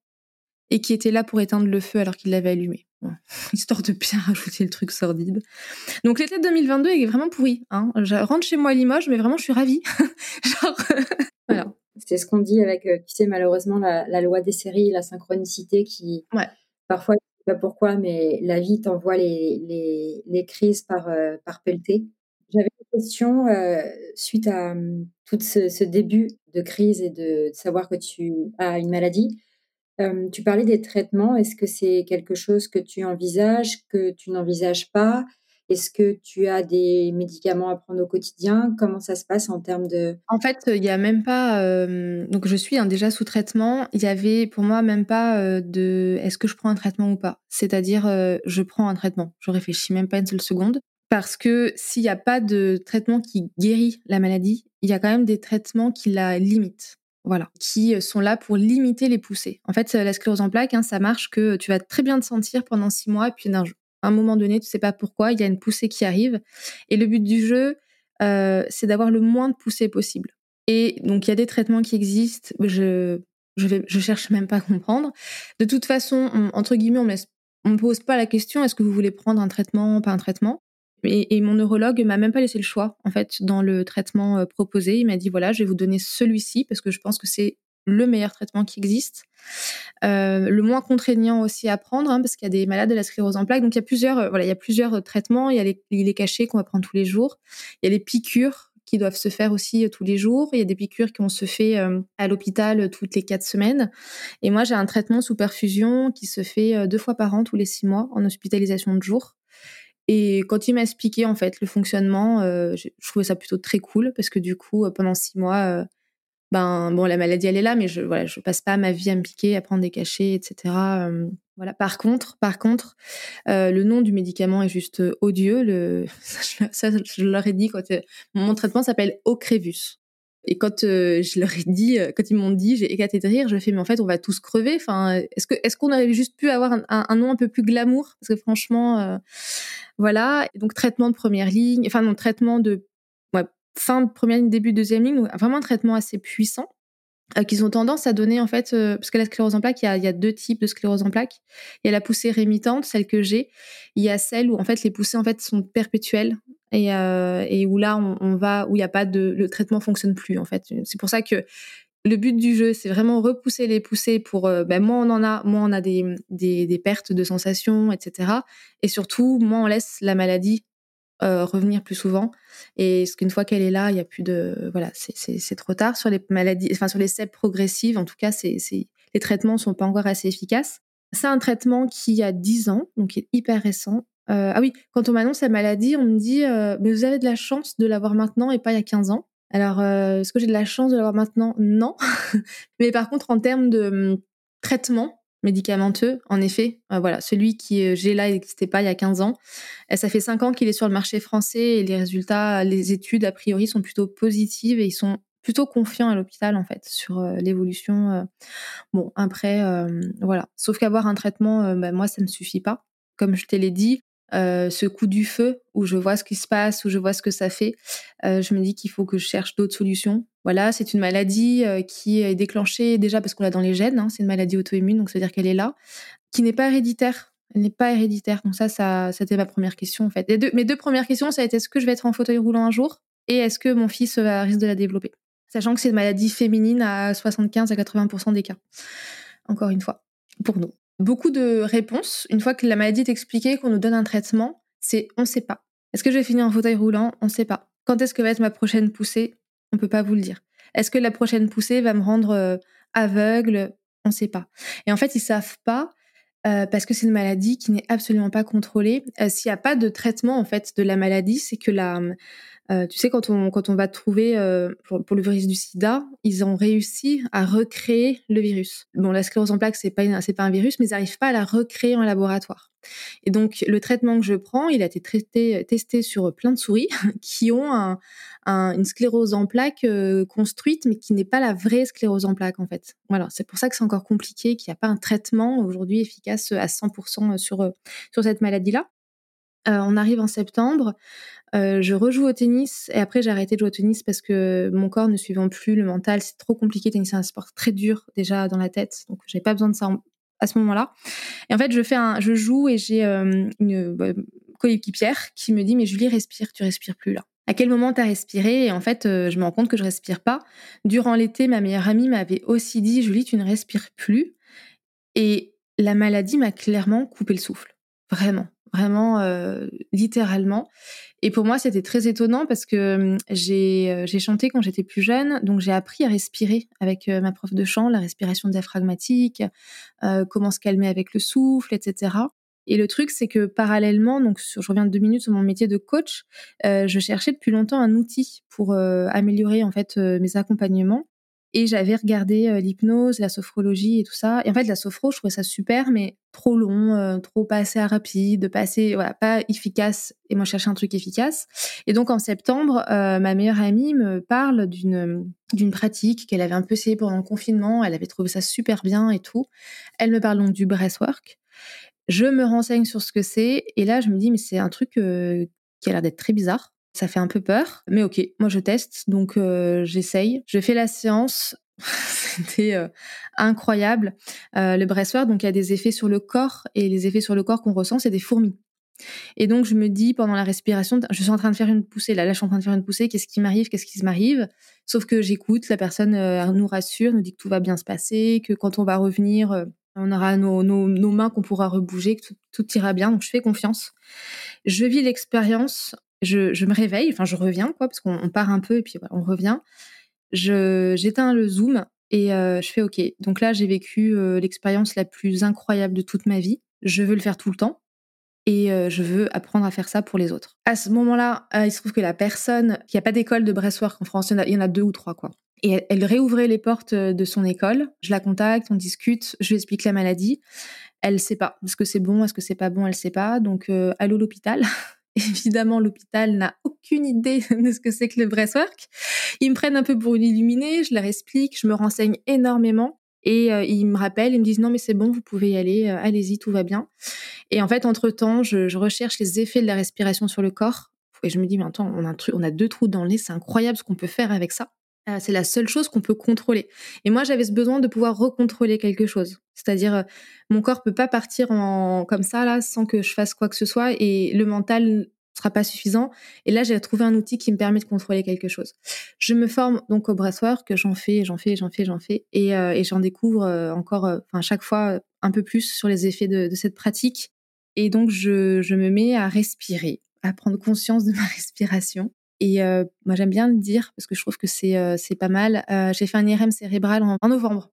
Speaker 2: et qui était là pour éteindre le feu alors qu'il l'avait allumé. Histoire de bien rajouter le truc sordide. Donc l'été 2022 est vraiment pourri. Hein. Je rentre chez moi à Limoges, mais vraiment je suis ravie. Genre,
Speaker 1: voilà. C'est ce qu'on dit avec, euh, tu sais, malheureusement, la, loi des séries, la synchronicité qui,
Speaker 2: ouais.
Speaker 1: parfois, je sais pas pourquoi, mais la vie t'envoie les, les, les, crises par, euh, par pelleté. J'avais une question euh, suite à hum, tout ce, ce, début de crise et de, de savoir que tu as une maladie tu parlais des traitements. Est-ce que c'est quelque chose que tu envisages, que tu n'envisages pas? Est-ce que tu as des médicaments à prendre au quotidien? Comment ça se passe en termes de...
Speaker 2: En fait, il n'y a même pas... donc, je suis hein, déjà sous traitement. Il y avait pour moi même pas de... Est-ce que je prends un traitement ou pas? C'est-à-dire, je prends un traitement. Je réfléchis même pas une seule seconde. Parce que s'il n'y a pas de traitement qui guérit la maladie, il y a quand même des traitements qui la limitent voilà, qui sont là pour limiter les poussées. En fait, la sclérose en plaques, hein, ça marche que tu vas très bien te sentir pendant six mois, puis à un moment donné, tu sais pas pourquoi, il y a une poussée qui arrive. Et le but du jeu, euh, c'est d'avoir le moins de poussées possible. Et donc, il y a des traitements qui existent. Je je, cherche même pas à comprendre. De toute façon, entre guillemets, on me pose pas la question est-ce que vous voulez prendre un traitement, pas un traitement? Et, mon neurologue m'a même pas laissé le choix, en fait, dans le traitement euh, proposé. Il m'a dit, voilà, je vais vous donner celui-ci parce que je pense que c'est le meilleur traitement qui existe. Euh, le moins contraignant aussi à prendre, hein, parce qu'il y a des malades de la sclérose en plaques. Donc, il y a plusieurs, euh, voilà, il y a plusieurs traitements. Il y a les, cachets qu'on va prendre tous les jours. Il y a les piqûres qui doivent se faire aussi tous les jours. Il y a des piqûres qui ont se fait à l'hôpital toutes les quatre semaines. Et moi, j'ai un traitement sous perfusion qui se fait deux fois par an, tous les six mois, en hospitalisation de jour. Et quand il m'a expliqué en fait le fonctionnement, euh, je, trouvais ça plutôt très cool parce que du coup, euh, pendant six mois, euh, ben bon, la maladie elle est là, mais je voilà, je passe pas ma vie à me piquer, à prendre des cachets, etc. voilà. Par contre, par contre, le nom du médicament est juste odieux. Le ça, je leur ai dit quand mon traitement s'appelle Ocrevus. Et quand euh, je leur ai dit, euh, quand ils m'ont dit, j'ai éclaté de rire, je fais, mais en fait, on va tous crever. Enfin, est-ce que, est-ce qu'on aurait juste pu avoir un, nom un peu plus glamour? Parce que franchement, euh, voilà. donc, traitement de première ligne, enfin, non, traitement de fin de première ligne, début de deuxième ligne, vraiment un traitement assez puissant. qu'ils ont tendance à donner en fait, parce que la sclérose en plaques, il y, a, il y, a, deux types de sclérose en plaques. Il y a la poussée rémitante, celle que j'ai. Il y a celle où en fait les poussées en fait sont perpétuelles et, euh, et où là on, va où il y a pas de le traitement fonctionne plus en fait. C'est pour ça que le but du jeu, c'est vraiment repousser les poussées pour euh, ben, moins on en a, moins on a des, des, des, pertes de sensations, etc. Et surtout, moins on laisse la maladie euh, revenir plus souvent. Et ce qu'une fois qu'elle est là, il y a plus de voilà, c'est trop tard sur les maladies, enfin sur les CEP progressives. En tout cas, c'est les traitements sont pas encore assez efficaces. C'est un traitement qui a 10 ans, donc qui est hyper récent euh, ah oui, quand on m'annonce la maladie, on me dit euh, mais vous avez de la chance de l'avoir maintenant et pas il y a 15 ans. Alors, est-ce que j'ai de la chance de l'avoir maintenant? Non. mais par contre, en termes de hum, traitement médicamenteux, en effet, voilà, celui qui j'ai là n'existait pas il y a 15 ans. ça fait 5 ans qu'il est sur le marché français et les résultats, les études a priori sont plutôt positives et ils sont plutôt confiants à l'hôpital en fait sur l'évolution. bon, après, voilà. Sauf qu'avoir un traitement, bah, moi, ça ne me suffit pas. Comme je te l'ai dit, ce coup du feu où je vois ce qui se passe, où je vois ce que ça fait, je me dis qu'il faut que je cherche d'autres solutions. Voilà, c'est une maladie qui est déclenchée déjà parce qu'on l'a dans les gènes, hein, c'est une maladie auto-immune, donc ça veut dire qu'elle est là, qui n'est pas héréditaire. Elle n'est pas héréditaire. Donc ça, ça, c'était ma première question en fait. deux, mes deux premières questions, ça a été est-ce que je vais être en fauteuil roulant un jour et est-ce que mon fils risque de la développer, sachant que c'est une maladie féminine à 75 à 80 des cas. Encore une fois, pour nous beaucoup de réponses. Une fois que la maladie est expliquée, qu'on nous donne un traitement, c'est on sait pas. Est-ce que je vais finir en fauteuil roulant? On sait pas. Quand est-ce que va être ma prochaine poussée? On peut pas vous le dire. Est-ce que la prochaine poussée va me rendre euh, aveugle? On sait pas. Et en fait, ils savent pas euh, parce que c'est une maladie qui n'est absolument pas contrôlée. Euh, s'il n'y a pas de traitement en fait de la maladie, c'est que la euh, tu sais, quand on, quand on va trouver euh, pour, pour, le virus du sida, ils ont réussi à recréer le virus. Bon, la sclérose en plaques, c'est pas, pas un virus, mais ils n'arrivent pas à la recréer en laboratoire. Et donc, le traitement que je prends, il a été traité, testé sur plein de souris qui ont un, un, une sclérose en plaques euh, construite, mais qui n'est pas la vraie sclérose en plaques, en fait. Voilà, c'est pour ça que c'est encore compliqué, qu'il n'y a pas un traitement aujourd'hui efficace à 100% sur, sur cette maladie-là. Euh, on arrive en septembre. Euh, je rejoue au tennis et après j'ai arrêté de jouer au tennis parce que mon corps ne suivant plus, le mental, c'est trop compliqué. tennis, c'est un sport très dur déjà dans la tête, donc j'avais pas besoin de ça à ce moment-là. Et en fait, je fais un, je joue et j'ai euh, une bah, coéquipière qui me dit mais Julie respire, tu respires plus là. À quel moment t'as respiré? Et en fait, je me rends compte que je respire pas. Durant l'été, ma meilleure amie m'avait aussi dit Julie, tu ne respires plus. Et la maladie m'a clairement coupé le souffle, vraiment vraiment euh, littéralement. Et pour moi, c'était très étonnant parce que j'ai euh, j'ai chanté quand j'étais plus jeune, donc j'ai appris à respirer avec euh, ma prof de chant, la respiration diaphragmatique, comment se calmer avec le souffle, etc. Et le truc, c'est que parallèlement, donc je reviens de deux minutes sur mon métier de coach, je cherchais depuis longtemps un outil pour améliorer en fait mes accompagnements. Et j'avais regardé euh, l'hypnose, la sophrologie et tout ça. Et en fait, la sophro, je trouvais ça super, mais trop long, euh, trop pas assez rapide, pas assez, voilà, pas efficace. Et moi, je cherchais un truc efficace. Et donc, en septembre, euh, ma meilleure amie me parle d'une d'une pratique qu'elle avait un peu essayé pendant le confinement. Elle avait trouvé ça super bien et tout. Elle me parle donc du breathwork. Je me renseigne sur ce que c'est. Et là, je me dis, mais c'est un truc qui a l'air d'être très bizarre. Ça fait un peu peur, mais ok, moi je teste, donc euh, j'essaye. Je fais la séance, c'était euh, incroyable. Euh, le breathwork, donc il y a des effets sur le corps, et les effets sur le corps qu'on ressent, c'est des fourmis. Et donc je me dis pendant la respiration, je suis en train de faire une poussée, là, là je suis en train de faire une poussée, qu'est-ce qui m'arrive, qu'est-ce qui m'arrive? Sauf que j'écoute, la personne nous rassure, nous dit que tout va bien se passer, que quand on va revenir, on aura nos, mains qu'on pourra rebouger, que tout, tout, ira bien. Donc je fais confiance. Je vis l'expérience je, me réveille, enfin je reviens quoi, parce qu'on part un peu et puis on revient. J'éteins le zoom et euh, je fais ok. Donc là j'ai vécu euh, l'expérience la plus incroyable de toute ma vie. Je veux le faire tout le temps et euh, je veux apprendre à faire ça pour les autres. À ce moment-là, il se trouve que la personne qui a pas d'école de breastwork en France, il y, en a, deux ou trois quoi. Et elle, réouvrait les portes de son école. Je la contacte, on discute, je lui explique la maladie. Elle sait pas. Est-ce que c'est bon Est-ce que c'est pas bon Elle sait pas. Donc allô l'hôpital. Évidemment, l'hôpital n'a aucune idée de ce que c'est que le breathwork. Ils me prennent un peu pour une illuminée, je leur explique, je me renseigne énormément. Et euh, ils me rappellent, ils me disent non mais c'est bon, vous pouvez y aller, euh, allez-y, tout va bien. Et en fait, entre temps, je, recherche les effets de la respiration sur le corps. Et je me dis mais attends, on a, on a deux trous dans le nez, c'est incroyable ce qu'on peut faire avec ça. Euh, c'est la seule chose qu'on peut contrôler. Et moi, j'avais ce besoin de pouvoir recontrôler quelque chose. C'est-à-dire, euh, mon corps peut pas partir en comme ça là sans que je fasse quoi que ce soit, et le mental sera pas suffisant. Et là, j'ai trouvé un outil qui me permet de contrôler quelque chose. Je me forme donc au que j'en fais, j'en fais, j'en fais, j'en fais, et, euh, et j'en découvre encore, enfin chaque fois un peu plus sur les effets de, de cette pratique. Et donc, je, je me mets à respirer, à prendre conscience de ma respiration et euh, moi, j'aime bien le dire parce que je trouve que c'est euh, pas mal. Euh, j'ai fait un IRM cérébral en, novembre.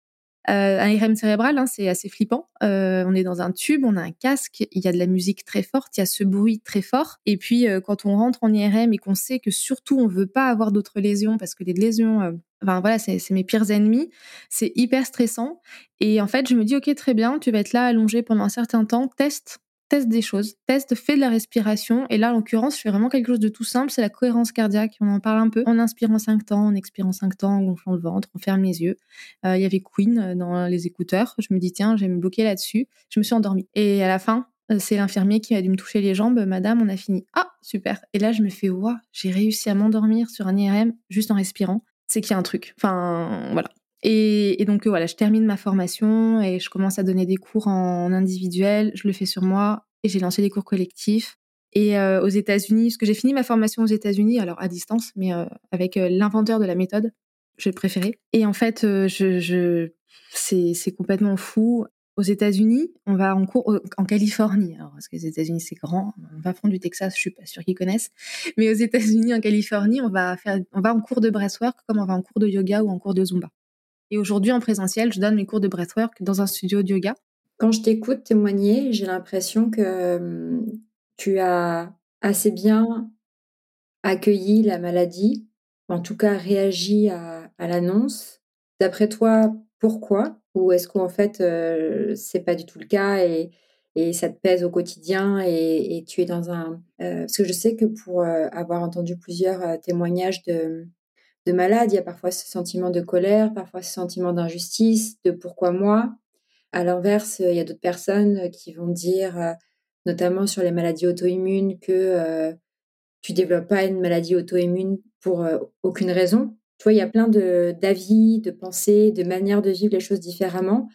Speaker 2: un IRM cérébral, hein, c'est assez flippant. on est dans un tube, on a un casque, il y a de la musique très forte, il y a ce bruit très fort. Et puis, quand on rentre en IRM et qu'on sait que surtout on veut pas avoir d'autres lésions parce que les lésions Enfin voilà, c'est mes pires ennemis. C'est hyper stressant. Et en fait, je me dis, ok, très bien, tu vas être là allongé pendant un certain temps, teste teste des choses, teste, fais de la respiration. Et là, en l'occurrence, je fais vraiment quelque chose de tout simple, c'est la cohérence cardiaque. On en parle un peu. En 5 temps, en 5 temps, en gonflant le ventre, on ferme les yeux. Euh, il y avait Queen euh, dans les écouteurs. Je me dis, tiens, je vais me bloquer là-dessus. Je me suis endormie. Et à la fin, euh, c'est l'infirmier qui a dû me toucher les jambes. Madame, on a fini. Ah, super. Et là, je me fais, waouh, j'ai réussi à m'endormir sur un IRM juste en respirant. C'est qu'il y a un truc. Enfin, voilà. Et, donc voilà, je termine ma formation et je commence à donner des cours en individuel. Je le fais sur moi et j'ai lancé des cours collectifs. Et euh, aux États-Unis, parce que j'ai fini ma formation aux États-Unis, alors à distance, mais euh, avec euh, l'inventeur de la méthode, j'ai préféré. Et en fait, je, je c'est complètement fou. aux États-Unis, on va en cours en Californie. Alors, parce que les États-Unis c'est grand, on va prendre du Texas, je suis pas sûre qu'ils connaissent. Mais aux États-Unis, en Californie, on va faire, on va en cours de breathwork comme on va en cours de yoga ou en cours de zumba. Et aujourd'hui, en présentiel, je donne mes cours de breathwork dans un studio de yoga.
Speaker 1: Quand je t'écoute témoigner, j'ai l'impression que hum, tu as assez bien accueilli la maladie, en tout cas réagi à, l'annonce. D'après toi, pourquoi? Ou est-ce qu'en fait, euh, c'est pas du tout le cas et, ça te pèse au quotidien et, tu es dans un... Euh, parce que je sais que pour euh, avoir entendu plusieurs témoignages de, de malades, il y a parfois ce sentiment de colère, parfois ce sentiment d'injustice, de pourquoi moi. À l'inverse, il y a d'autres personnes qui vont dire, notamment sur les maladies auto-immunes, que tu développes pas une maladie auto-immune pour aucune raison. Tu vois, il y a plein d'avis, de, pensées, de manières de vivre les choses différemment.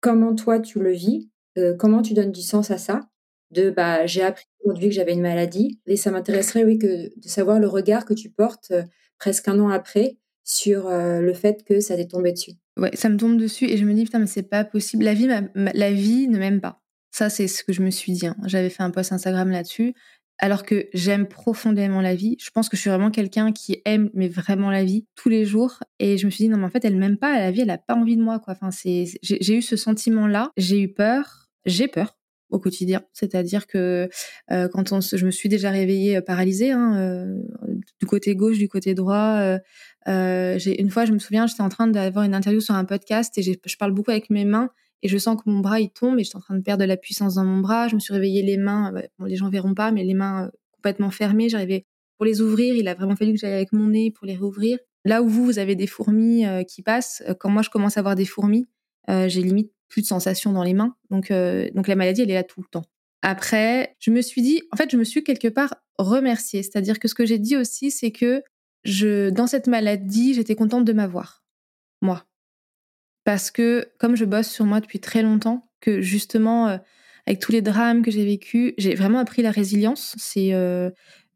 Speaker 1: Comment toi tu le vis Comment tu donnes du sens à ça? De bah j'ai appris aujourd'hui que j'avais une maladie et ça m'intéresserait oui que de savoir le regard que tu portes presque un an après sur le fait que ça t'est tombé dessus.
Speaker 2: Ouais, ça me tombe dessus et je me dis putain mais c'est pas possible. La vie, la vie ne m'aime pas. Ça c'est ce que je me suis dit. Hein. J'avais fait un post Instagram là-dessus alors que j'aime profondément la vie. Je pense que je suis vraiment quelqu'un qui aime mais vraiment la vie tous les jours. Et je me suis dit non mais en fait elle m'aime pas la vie, elle a pas envie de moi quoi. Enfin c'est j'ai eu ce sentiment là, j'ai eu peur, j'ai peur au quotidien. C'est-à-dire que euh, quand on, je me suis déjà réveillée euh, paralysée hein, euh, du côté gauche, du côté droit. j'ai une fois je me souviens j'étais en train d'avoir une interview sur un podcast et je parle beaucoup avec mes mains et je sens que mon bras il tombe et je suis en train de perdre de la puissance dans mon bras. Je me suis réveillée les mains, euh, bon, les gens verront pas, mais les mains euh, complètement fermées. J'arrivais pour les ouvrir, il a vraiment fallu que j'aille avec mon nez pour les réouvrir. Là où vous, vous avez des fourmis euh, qui passent, quand moi je commence à avoir des fourmis, j'ai limite plus de sensations dans les mains. Donc, donc la maladie, elle est là tout le temps. Après, je me suis dit, en fait, je me suis quelque part remerciée. C'est-à-dire que ce que j'ai dit aussi, c'est que je, dans cette maladie, j'étais contente de m'avoir. Moi parce que comme je bosse sur moi depuis très longtemps, que justement euh, avec tous les drames que j'ai vécus, j'ai vraiment appris la résilience. C'est euh,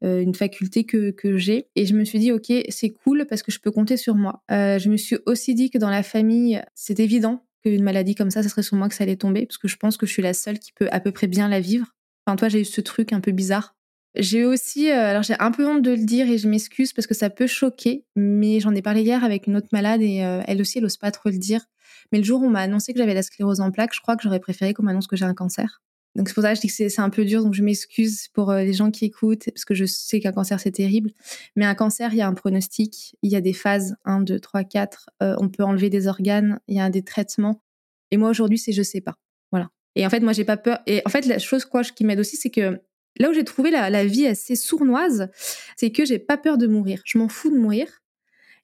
Speaker 2: euh, une faculté que, que j'ai. Et je me suis dit, ok, c'est cool parce que je peux compter sur moi. je me suis aussi dit que dans la famille, c'est évident qu'une maladie comme ça, ce serait sur moi que ça allait tomber, parce que je pense que je suis la seule qui peut à peu près bien la vivre. Enfin, toi, j'ai eu ce truc un peu bizarre j'ai aussi, euh, alors j'ai un peu honte de le dire et je m'excuse parce que ça peut choquer, mais j'en ai parlé hier avec une autre malade et euh, elle aussi, elle n'ose pas trop le dire. Mais le jour où on m'a annoncé que j'avais la sclérose en plaques, je crois que j'aurais préféré qu'on m'annonce que j'ai un cancer. Donc c'est pour ça que je dis que c'est un peu dur, donc je m'excuse pour euh, les gens qui écoutent, parce que je sais qu'un cancer c'est terrible. Mais un cancer, il y a un pronostic, il y a des phases, 1, 2, 3, 4, on peut enlever des organes, il y a des traitements. Et moi aujourd'hui, c'est je sais pas. Voilà. Et en fait, moi j'ai pas peur. Et en fait, la chose quoi, qui m'aide aussi, c'est que Là où j'ai trouvé la, vie assez sournoise, c'est que j'ai pas peur de mourir. Je m'en fous de mourir.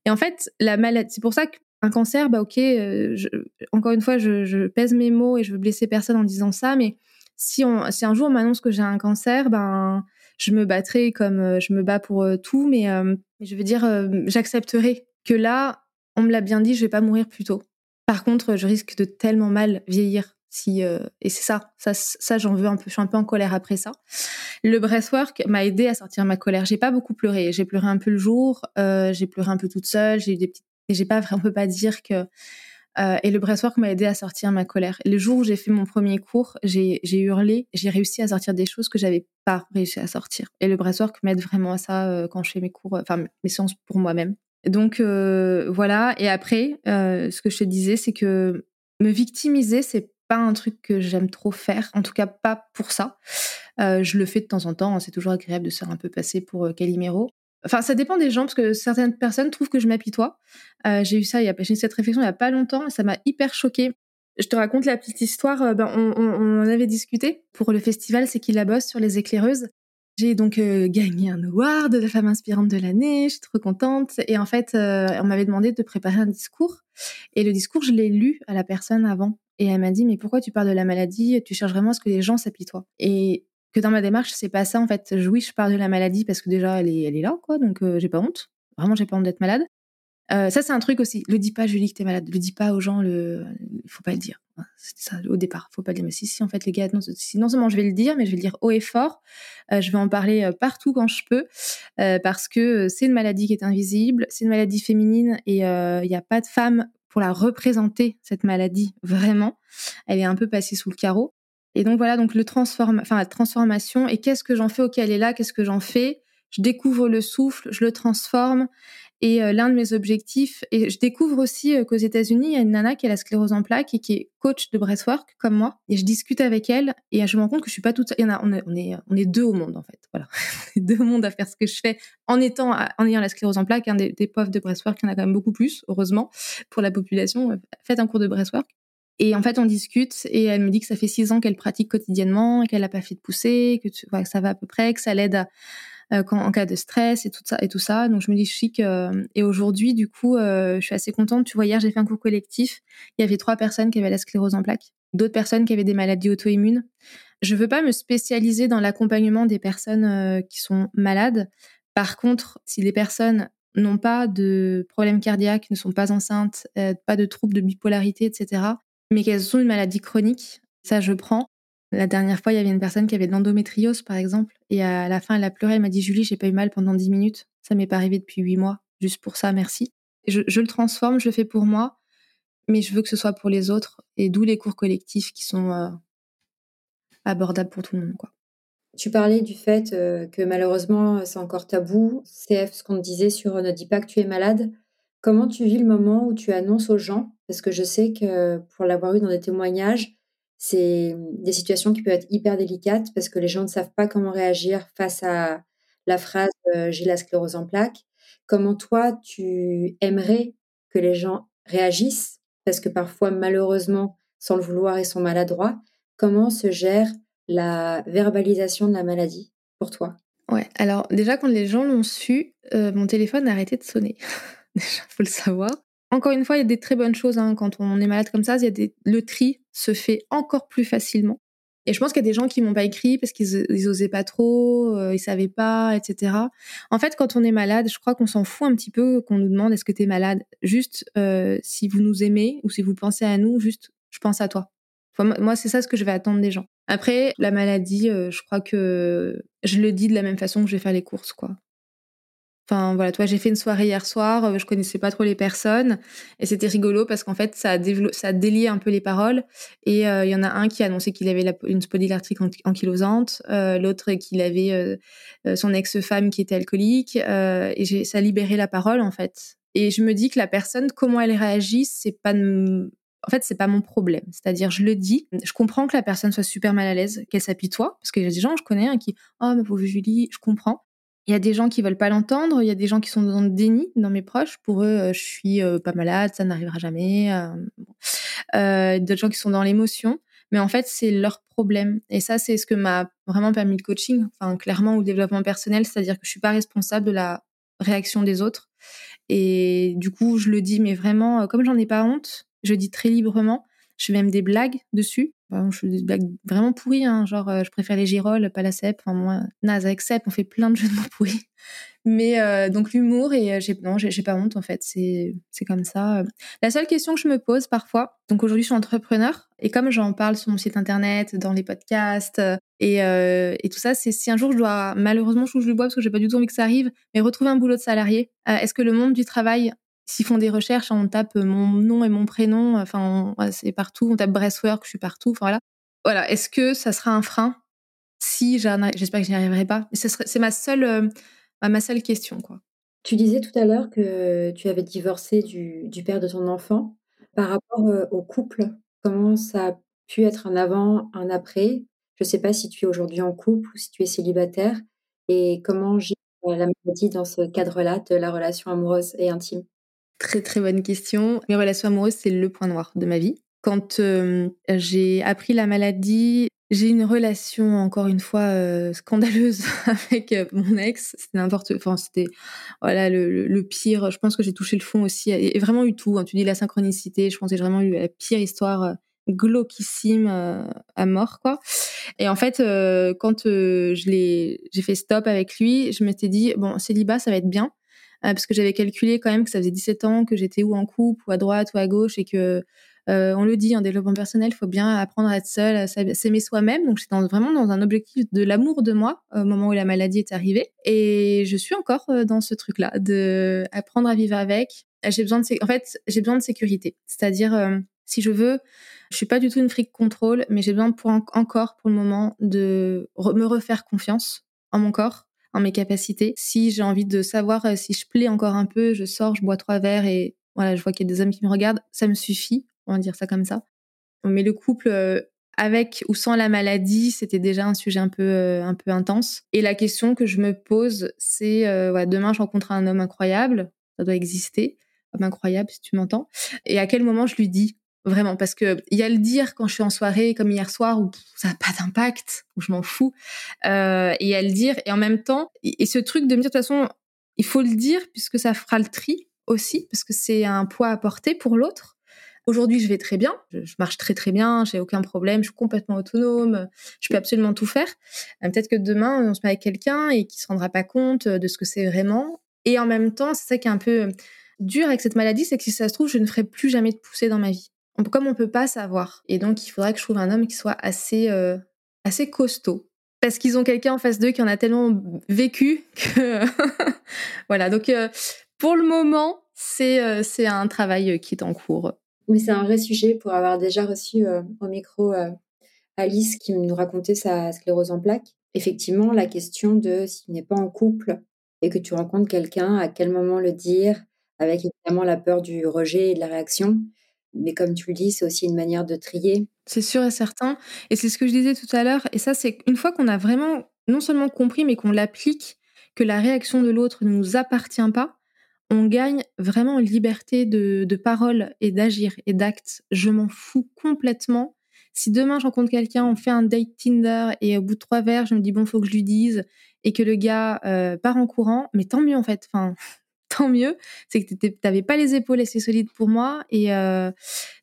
Speaker 2: Et en fait, la maladie, c'est pour ça qu'un cancer, bah ok, euh, encore une fois, je, pèse mes mots et je veux blesser personne en disant ça, mais si, on, si un jour on m'annonce que j'ai un cancer, ben je me battrai comme euh, je me bats pour euh, tout, mais je veux dire, j'accepterai que là, on me l'a bien dit, je vais pas mourir plus tôt. Par contre, je risque de tellement mal vieillir euh, et c'est ça, ça, ça j'en veux un peu. Je suis un peu en colère après ça. Le breathwork m'a aidé à sortir ma colère. J'ai pas beaucoup pleuré. J'ai pleuré un peu le jour. Euh, j'ai pleuré un peu toute seule. J'ai eu des petites. Et j'ai pas, on peut pas dire que. Euh, et le breathwork m'a aidé à sortir ma colère. Le jour où j'ai fait mon premier cours, j'ai hurlé. J'ai réussi à sortir des choses que j'avais pas réussi à sortir. Et le breathwork m'aide vraiment à ça quand je fais mes cours, enfin mes séances pour moi-même. Donc voilà. Et après, ce que je te disais, c'est que me victimiser, c'est pas un truc que j'aime trop faire, en tout cas pas pour ça. Euh, je le fais de temps en temps, c'est toujours agréable de se faire un peu passer pour euh, Calimero. Enfin, ça dépend des gens, parce que certaines personnes trouvent que je m'apitoie. Euh, j'ai eu ça, a, j'ai eu cette réflexion il y a pas longtemps, et ça m'a hyper choquée. Je te raconte la petite histoire, ben, on, en avait discuté pour le festival, c'est qu'il la bosse sur les éclaireuses. J'ai donc gagné un award de la femme inspirante de l'année, je suis trop contente. Et en fait, on m'avait demandé de préparer un discours. Et le discours, je l'ai lu à la personne avant. Et elle m'a dit, mais pourquoi tu parles de la maladie? Tu cherches vraiment à ce que les gens s'apitoient. Et que dans ma démarche, c'est pas ça en fait. Oui, je parle de la maladie parce que déjà, elle est, elle est là, quoi. Donc, euh, j'ai pas honte. Vraiment, j'ai pas honte d'être malade. Euh, ça, c'est un truc aussi. Le dis pas, Julie, que t'es malade. Le dis pas aux gens. Le, faut pas le dire. C'est ça au départ. Faut pas le dire. Mais si, si, en fait, les gars, non, non seulement je vais le dire, mais je vais le dire haut et fort. Euh, je vais en parler partout quand je peux, parce que c'est une maladie qui est invisible. C'est une maladie féminine et il n'y a pas de femme pour la représenter cette maladie vraiment. Elle est un peu passée sous le carreau. Et donc voilà, donc la transformation. Et qu'est-ce que j'en fais? Ok, elle est là. Qu'est-ce que j'en fais? Je découvre le souffle, je le transforme. Et euh, l'un de mes objectifs, et je découvre aussi euh, qu'aux États-Unis, il y a une nana qui a la sclérose en plaques et qui est coach de breathwork comme moi. Et je discute avec elle et je me rends compte que je suis pas toute. Il y en a, on est, on est, on est deux au monde en fait. Voilà, deux au monde à faire ce que je fais en étant, en ayant la sclérose en plaques. Hein, des, des profs de breathwork, il y en a quand même beaucoup plus, heureusement pour la population. Faites un cours de breathwork. Et en fait, on discute et elle me dit que ça fait six ans qu'elle pratique quotidiennement, qu'elle n'a pas fait de poussée, que, tu, que ça va à peu près, que ça l'aide euh, en cas de stress et tout ça et tout ça. Donc je me dis chic. Euh, et aujourd'hui, du coup, euh, je suis assez contente. Tu vois, hier j'ai fait un cours collectif. Il y avait trois personnes qui avaient la sclérose en plaques, d'autres personnes qui avaient des maladies auto-immunes. Je veux pas me spécialiser dans l'accompagnement des personnes qui sont malades. Par contre, si les personnes n'ont pas de problèmes cardiaques, ne sont pas enceintes, pas de troubles de bipolarité, etc., mais qu'elles ont une maladie chronique, ça je prends. La dernière fois, il y avait une personne qui avait de l'endométriose, par exemple, et à la fin, elle a pleuré. Elle m'a dit Julie, j'ai pas eu mal pendant 10 minutes. Ça m'est pas arrivé depuis 8 mois. Juste pour ça, merci. Je, le transforme, je le fais pour moi, mais je veux que ce soit pour les autres. Et d'où les cours collectifs qui sont euh, abordables pour tout le monde. Quoi.
Speaker 1: Tu parlais du fait euh, que malheureusement, c'est encore tabou. CF, ce qu'on te disait sur Ne dis pas que tu es malade. Comment tu vis le moment où tu annonces aux gens Parce que je sais que pour l'avoir eu dans des témoignages, c'est des situations qui peuvent être hyper délicates parce que les gens ne savent pas comment réagir face à la phrase j'ai la sclérose en plaques. Comment toi, tu aimerais que les gens réagissent? Parce que parfois, malheureusement, sans le vouloir, ils sont maladroits. Comment se gère la verbalisation de la maladie pour toi?
Speaker 2: Ouais, alors déjà, quand les gens l'ont su, mon téléphone a arrêté de sonner. déjà, faut le savoir. Encore une fois, il y a des très bonnes choses hein, quand on est malade comme ça. Il y a des... Le tri se fait encore plus facilement. Et je pense qu'il y a des gens qui m'ont pas écrit parce qu'ils ils osaient pas trop, euh, ils savaient pas, etc. En fait, quand on est malade, je crois qu'on s'en fout un petit peu qu'on nous demande est-ce que tu es malade? Juste euh, si vous nous aimez ou si vous pensez à nous, juste je pense à toi. moi, c'est ça ce que je vais attendre des gens. Après, la maladie, euh, je crois que je le dis de la même façon que je vais faire les courses, quoi. Enfin voilà, toi j'ai fait une soirée hier soir, euh, je connaissais pas trop les personnes et c'était rigolo parce qu'en fait ça a, un peu les paroles et euh, il y en a un qui a annoncé qu'il avait la, une spondylarthrite ankylosante, euh, l'autre qu'il avait son ex-femme qui était alcoolique et ça a libéré la parole en fait. Et je me dis que la personne comment elle réagit, c'est pas en fait, c'est pas mon problème. C'est-à-dire, je le dis, je comprends que la personne soit super mal à l'aise, qu'elle s'apitoie, parce y a des gens, je connais, un qui, oh, mais pauvre Julie, je comprends. Il y a des gens qui veulent pas l'entendre, il y a des gens qui sont dans le déni dans mes proches. Pour eux, euh, je suis euh, pas malade, ça n'arrivera jamais. Euh, D'autres gens qui sont dans l'émotion. Mais en fait, c'est leur problème. Et ça, c'est ce que m'a vraiment permis le coaching, enfin clairement, ou le développement personnel, c'est-à-dire que je suis pas responsable de la réaction des autres. Et du coup, je le dis, mais vraiment, comme j'en ai pas honte, je dis très librement. Je fais même des blagues dessus. je fais des blagues vraiment pourries, hein, genre euh, je préfère les girolles, pas la cèpe. Enfin, moi, naze avec cèpe, on fait plein de jeux de mots pourris. Mais euh, donc l'humour et euh, j'ai non, j'ai pas honte en fait, c'est comme ça. La seule question que je me pose parfois, donc aujourd'hui je suis entrepreneur et comme j'en parle sur mon site internet, dans les podcasts et et tout ça, c'est si un jour je dois malheureusement je touche le bois parce que j'ai pas du tout envie que ça arrive, mais retrouver un boulot de salarié, est-ce que le monde du travail S'ils font des recherches, on tape mon nom et mon prénom, enfin, c'est partout, on tape Breastwork, je suis partout, enfin voilà. Voilà, est-ce que ça sera un frein Si j'espère que je n'y arriverai pas, c'est ma seule, euh, ma seule question, quoi.
Speaker 1: Tu disais tout à l'heure que tu avais divorcé du, du père de ton enfant. Par rapport euh, au couple, comment ça a pu être un avant, un après? Je ne sais pas si tu es aujourd'hui en couple ou si tu es célibataire et comment j'ai la maladie dans ce cadre-là de la relation amoureuse et intime.
Speaker 2: Très très bonne question. Mes relations amoureuses, c'est le point noir de ma vie. Quand j'ai appris la maladie, j'ai une relation encore une fois scandaleuse avec mon ex. C'était n'importe, enfin c'était voilà le, pire. Je pense que j'ai touché le fond aussi et, vraiment eu tout. Hein. Tu dis la synchronicité. Je pense que j'ai vraiment eu la pire histoire glauquissime à mort quoi. Et en fait, quand je l'ai, j'ai fait stop avec lui, je m'étais dit bon célibat ça va être bien parce que j'avais calculé quand même que ça faisait 17 ans que j'étais ou en couple ou à droite ou à gauche et que on le dit, en développement personnel, il faut bien apprendre à être seul, à s'aimer soi-même. Donc, j'étais vraiment dans un objectif de l'amour de moi au moment où la maladie est arrivée. Et je suis encore dans ce truc-là, de apprendre à vivre avec. J'ai besoin de, en fait, j'ai besoin de sécurité. C'est-à-dire, si je veux, je suis pas du tout une fric contrôle, mais j'ai besoin pour encore, pour le moment, de me refaire confiance en mon corps, mes capacités. Si j'ai envie de savoir euh, si je plais encore un peu, je sors, je bois trois verres et voilà, je vois qu'il y a des hommes qui me regardent, ça me suffit. On va dire ça comme ça. Mais le couple euh, avec ou sans la maladie, c'était déjà un sujet un peu euh, un peu intense. Et la question que je me pose, c'est demain je rencontre un homme incroyable, ça doit exister, homme incroyable si tu m'entends. Et à quel moment je lui dis? Vraiment, parce que il y a le dire quand je suis en soirée, comme hier soir, où ça n'a pas d'impact, où je m'en fous. Euh, et il y a le dire, et en même temps, et, ce truc de me dire, de toute façon, il faut le dire, puisque ça fera le tri aussi, parce que c'est un poids à porter pour l'autre. Aujourd'hui, je vais très bien, je, marche très très bien, j'ai aucun problème, je suis complètement autonome, je peux absolument tout faire. Euh, peut-être que demain, on se met avec quelqu'un et qui se rendra pas compte de ce que c'est vraiment. Et en même temps, c'est ça qui est un peu dur avec cette maladie, c'est que si ça se trouve, je ne ferai plus jamais de poussée dans ma vie comme on peut pas savoir. Et donc, il faudrait que je trouve un homme qui soit assez, euh, assez costaud. Parce qu'ils ont quelqu'un en face d'eux qui en a tellement vécu que. voilà. Donc, euh, pour le moment, c'est euh, un travail qui est en cours.
Speaker 1: Mais c'est un vrai sujet pour avoir déjà reçu au micro Alice qui nous racontait sa sclérose en plaques. Effectivement, la question de s'il n'est pas en couple et que tu rencontres quelqu'un, à quel moment le dire, avec évidemment la peur du rejet et de la réaction mais comme tu le dis, c'est aussi une manière de trier.
Speaker 2: C'est sûr et certain. Et c'est ce que je disais tout à l'heure. Et ça, c'est une fois qu'on a vraiment non seulement compris, mais qu'on l'applique, que la réaction de l'autre ne nous appartient pas, on gagne vraiment liberté de, parole et d'agir et d'acte. Je m'en fous complètement. Si demain je rencontre quelqu'un, on fait un date Tinder et au bout de trois verres, je me dis bon, faut que je lui dise et que le gars euh, part en courant, mais tant mieux en fait. Enfin, tant mieux. C'est que tu n'avais pas les épaules assez solides pour moi. Et euh,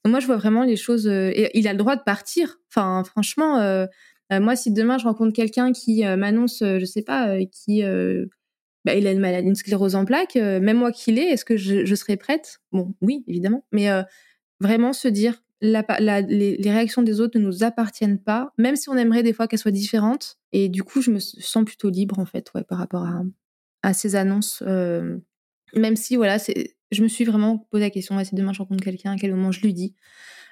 Speaker 2: moi, je vois vraiment les choses. Euh, il a le droit de partir. Enfin, franchement, euh, moi, si demain je rencontre quelqu'un qui m'annonce, je sais pas, qui bah, il a une maladie, une sclérose en plaques, même moi qui l'ai, est-ce que je, je, serais prête? Bon, oui, évidemment. Mais vraiment se dire, les, réactions des autres ne nous appartiennent pas, même si on aimerait des fois qu'elles soient différentes. Et du coup, je me sens plutôt libre, en fait, ouais, par rapport à ces annonces. Même si, voilà, c'est, je me suis vraiment posé la question, si demain je rencontre quelqu'un, à quel moment je lui dis.